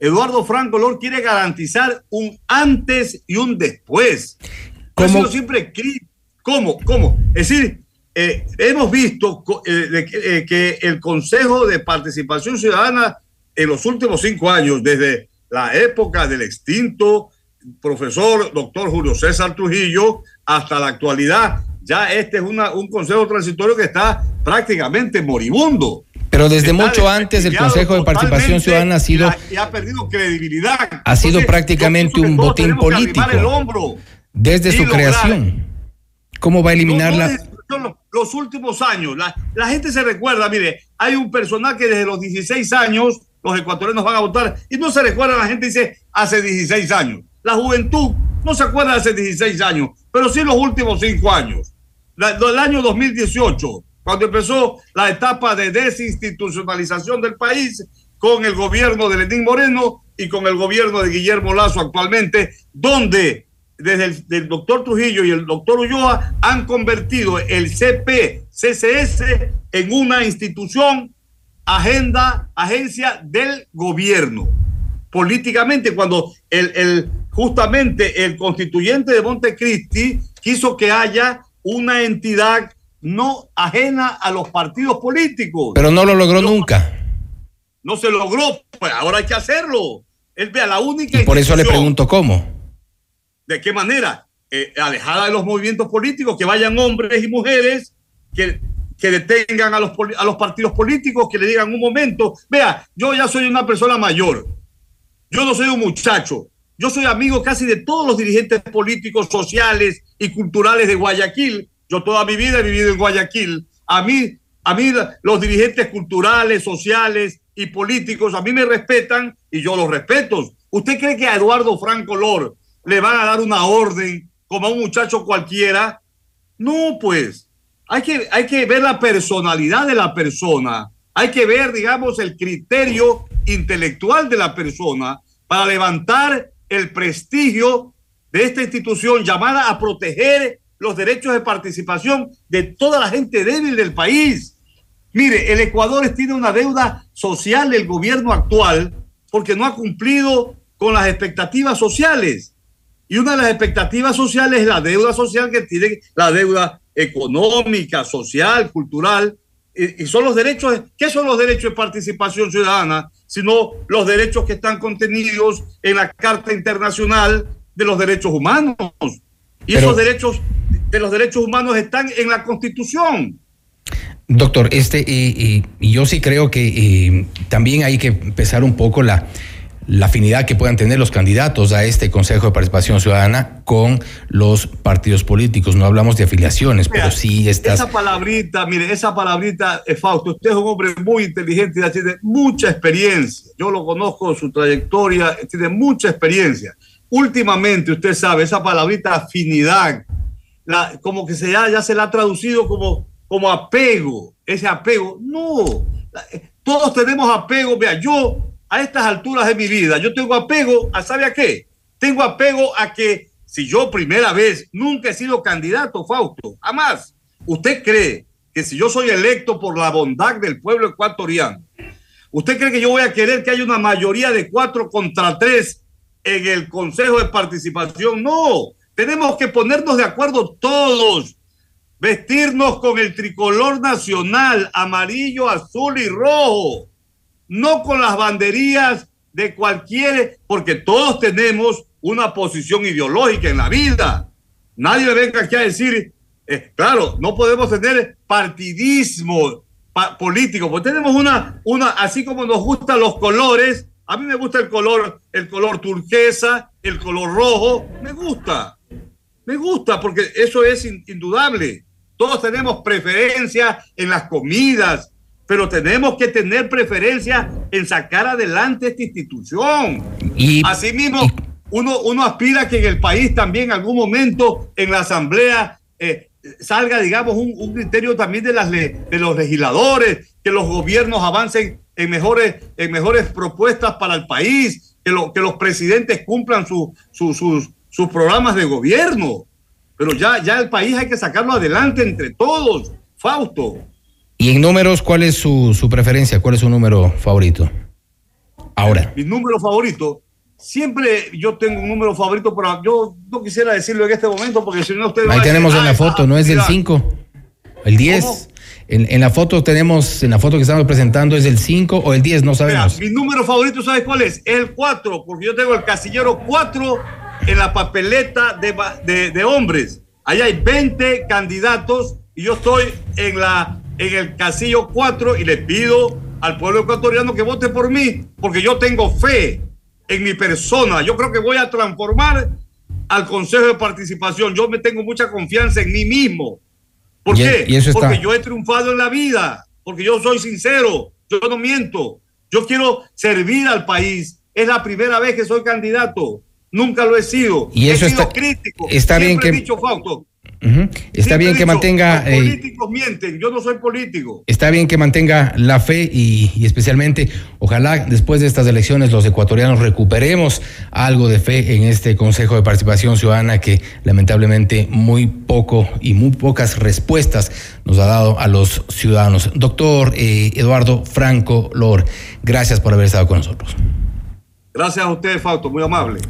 Eduardo Franco Lor quiere garantizar un antes y un después. ¿Cómo? siempre ¿Cómo? ¿Cómo? Es decir, eh, hemos visto eh, eh, que el Consejo de Participación Ciudadana en los últimos cinco años, desde la época del extinto profesor doctor Julio César Trujillo hasta la actualidad. Ya este es una, un consejo transitorio que está prácticamente moribundo. Pero desde mucho antes el Consejo de Participación Ciudadana ha sido... Y ha, perdido credibilidad. Ha sido prácticamente un botín político. desde su creación. ¿Cómo va a eliminarla? Los, los, últimos años, la, la gente se recuerda, mire, hay un personal que desde los 16 años los ecuatorianos van a votar y no se recuerda, la gente dice hace 16 años. La juventud no se acuerda de hace 16 años, pero sí los últimos cinco años. el año 2018, cuando empezó la etapa de desinstitucionalización del país con el gobierno de Lenín Moreno y con el gobierno de Guillermo Lazo actualmente, donde desde el doctor Trujillo y el doctor Ulloa han convertido el CP, CCS en una institución, agenda, agencia del gobierno. Políticamente, cuando el, el, justamente el constituyente de Montecristi quiso que haya una entidad no ajena a los partidos políticos. Pero no lo logró nunca. No se logró, pues ahora hay que hacerlo. Él vea la única. Y por eso le pregunto cómo. ¿De qué manera? Eh, alejada de los movimientos políticos, que vayan hombres y mujeres que, que detengan a los, partidos políticos, que le digan un momento, vea, yo ya soy una persona mayor, yo no soy un muchacho, yo soy amigo casi de todos los dirigentes políticos, sociales y culturales de Guayaquil, yo toda mi vida he vivido en Guayaquil, a mí, a mí los dirigentes culturales, sociales y políticos, a mí me respetan y yo los respeto. ¿Usted cree que a Eduardo Franco Lor le van a dar una orden como a un muchacho cualquiera? No, pues. Hay que, hay que ver la personalidad de la persona. Hay que ver, digamos, el criterio intelectual de la persona para levantar el prestigio de esta institución llamada a proteger los derechos de participación de toda la gente débil del país. Mire, el Ecuador tiene una deuda social del gobierno actual porque no ha cumplido con las expectativas sociales. Y una de las expectativas sociales es la deuda social que tiene la deuda económica, social, cultural, y, son los derechos, ¿qué son los derechos de participación ciudadana? Sino los derechos que están contenidos en la Carta Internacional de los Derechos Humanos. Y esos derechos de los derechos humanos están en la Constitución. Doctor, este, y yo sí creo que también hay que empezar un poco la, la afinidad que puedan tener los candidatos a este Consejo de Participación Ciudadana con los partidos políticos. No hablamos de afiliaciones, pero sí estas... Esa palabrita, mire, esa palabrita, es Fausto, usted es un hombre muy inteligente y tiene mucha experiencia. Yo lo conozco, su trayectoria, tiene mucha experiencia. Últimamente, usted sabe, esa palabrita afinidad, la, como que se ya, ya se la ha traducido como, como apego, ese apego. No, todos tenemos apego. Vea, yo a estas alturas de mi vida, yo tengo apego a, ¿sabe a qué? Tengo apego a que si yo primera vez nunca he sido candidato, Fausto, jamás, ¿usted cree que si yo soy electo por la bondad del pueblo ecuatoriano, ¿usted cree que yo voy a querer que haya una mayoría de cuatro contra tres en el Consejo de Participación? No, tenemos que ponernos de acuerdo todos, vestirnos con el tricolor nacional, amarillo, azul y rojo no con las banderías de cualquier, porque todos tenemos una posición ideológica en la vida. Nadie me venga aquí a decir, eh, claro, no podemos tener partidismo político, porque tenemos una, una, así como nos gustan los colores, a mí me gusta el color, el color turquesa, el color rojo, me gusta, me gusta, porque eso es indudable. Todos tenemos preferencia en las comidas, pero tenemos que tener preferencia en sacar adelante esta institución. Y asimismo, uno, uno aspira que en el país también en algún momento en la asamblea eh, salga, digamos, un, criterio también de, las de los legisladores, que los gobiernos avancen en mejores, en mejores propuestas para el país, que, lo, que los presidentes cumplan sus, sus programas de gobierno. Pero ya, ya el país hay que sacarlo adelante entre todos, Fausto. Y en números, ¿cuál es su, su preferencia? ¿Cuál es su número favorito? Ahora. Mi número favorito, siempre yo tengo un número favorito, pero yo no quisiera decirlo en este momento porque si no ustedes... Ahí tenemos en la foto, no es el 5, el 10. En, en, la foto tenemos, en la foto que estamos presentando es el 5 o el 10, no sabemos. mi número favorito, ¿sabes cuál es? El 4, porque yo tengo el casillero 4 en la papeleta de, de, de hombres. Allá hay 20 candidatos y yo estoy en la en el casillo 4 y le pido al pueblo ecuatoriano que vote por mí, porque yo tengo fe en mi persona. Yo creo que voy a transformar al Consejo de Participación. Yo me tengo mucha confianza en mí mismo. ¿Por qué? porque yo he triunfado en la vida. porque yo soy sincero, yo no miento. Yo quiero servir al país. Es la primera vez que soy candidato. Nunca lo he sido. Y eso he sido está, crítico. Está bien Siempre que. he dicho, Fausto, Está bien que mantenga. Los eh, políticos mienten. Yo no soy político. Está bien que mantenga la fe y, y especialmente, ojalá después de estas elecciones los ecuatorianos recuperemos algo de fe en este Consejo de Participación Ciudadana que lamentablemente muy poco y muy pocas respuestas nos ha dado a los ciudadanos. Doctor eh, Eduardo Franco Lor, gracias por haber estado con nosotros. Gracias a usted, Fausto, muy amable.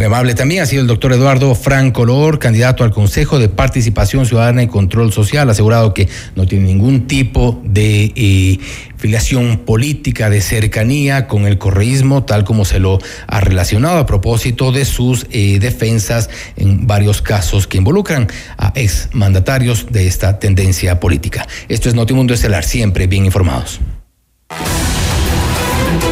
Muy amable también ha sido el doctor Eduardo Franco Lor, candidato al Consejo de Participación Ciudadana y Control Social, asegurado que no tiene ningún tipo de eh, filiación política, de cercanía con el correísmo, tal como se lo ha relacionado a propósito de sus eh, defensas en varios casos que involucran a exmandatarios de esta tendencia política. Esto es Notimundo Estelar, siempre bien informados.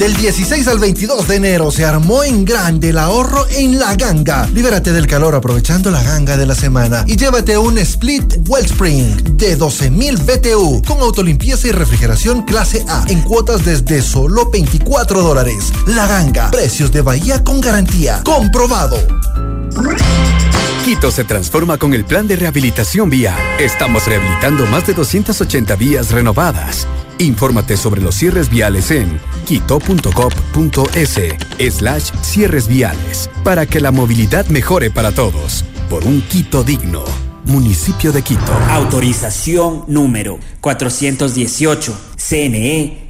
Del 16 al 22 de enero se armó en grande el ahorro en La Ganga. Libérate del calor aprovechando la ganga de la semana y llévate un Split Wellspring de 12.000 BTU con autolimpieza y refrigeración clase A en cuotas desde solo 24 dólares. La Ganga, precios de Bahía con garantía. Comprobado. Quito se transforma con el plan de rehabilitación vial. Estamos rehabilitando más de 280 vías renovadas. Infórmate sobre los cierres viales en quito.gov.es slash cierres viales para que la movilidad mejore para todos. Por un Quito digno. Municipio de Quito. Autorización número 418. CNE,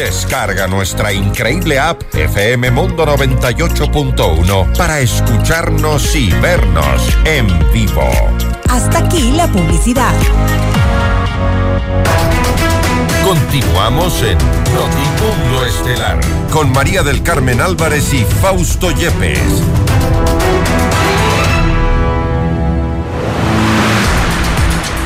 Descarga nuestra increíble app FM Mundo 98.1 para escucharnos y vernos en vivo. Hasta aquí la publicidad. Continuamos en Notimundo Estelar con María del Carmen Álvarez y Fausto Yepes.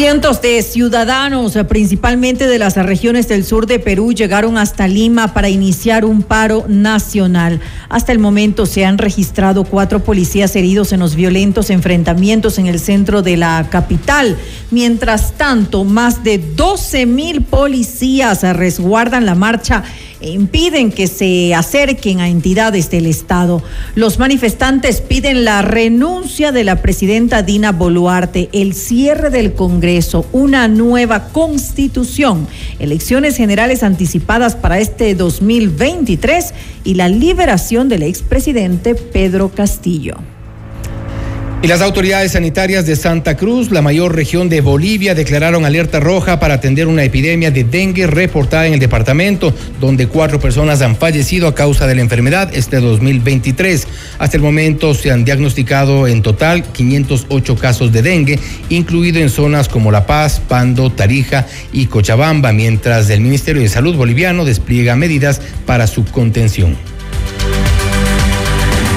Cientos de ciudadanos, principalmente de las regiones del sur de Perú, llegaron hasta Lima para iniciar un paro nacional. Hasta el momento se han registrado cuatro policías heridos en los violentos enfrentamientos en el centro de la capital. Mientras tanto, más de 12 mil policías resguardan la marcha impiden que se acerquen a entidades del Estado. Los manifestantes piden la renuncia de la presidenta Dina Boluarte, el cierre del Congreso, una nueva constitución, elecciones generales anticipadas para este 2023 y la liberación del expresidente Pedro Castillo. Y las autoridades sanitarias de Santa Cruz, la mayor región de Bolivia, declararon alerta roja para atender una epidemia de dengue reportada en el departamento, donde cuatro personas han fallecido a causa de la enfermedad este 2023. Hasta el momento se han diagnosticado en total 508 casos de dengue, incluido en zonas como La Paz, Pando, Tarija y Cochabamba, mientras el Ministerio de Salud boliviano despliega medidas para su contención.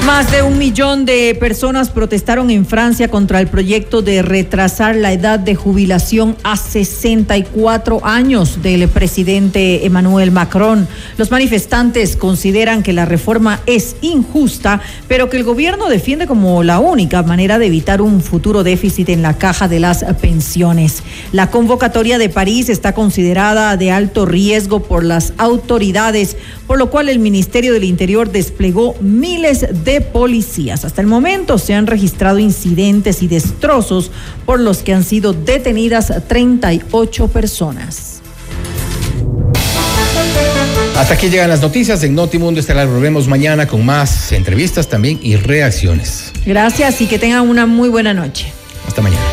Más de un millón de personas protestaron en Francia contra el proyecto de retrasar la edad de jubilación a 64 años del presidente Emmanuel Macron. Los manifestantes consideran que la reforma es injusta, pero que el gobierno defiende como la única manera de evitar un futuro déficit en la caja de las pensiones. La convocatoria de París está considerada de alto riesgo por las autoridades, por lo cual el Ministerio del Interior desplegó miles de policías. Hasta el momento se han registrado incidentes y destrozos por los que han sido detenidas 38 personas. Hasta aquí llegan las noticias en Notimundo Estelar. Volvemos mañana con más entrevistas también y reacciones. Gracias y que tengan una muy buena noche. Hasta mañana.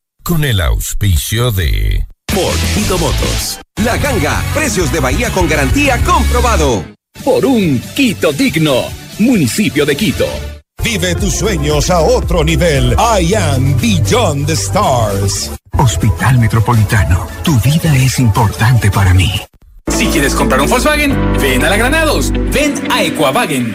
Con el auspicio de... Por Quito Motos. La ganga. Precios de Bahía con garantía comprobado. Por un Quito digno. Municipio de Quito. Vive tus sueños a otro nivel. I am Beyond the Stars. Hospital Metropolitano. Tu vida es importante para mí. Si quieres comprar un Volkswagen, ven a la Granados. Ven a Equavagen.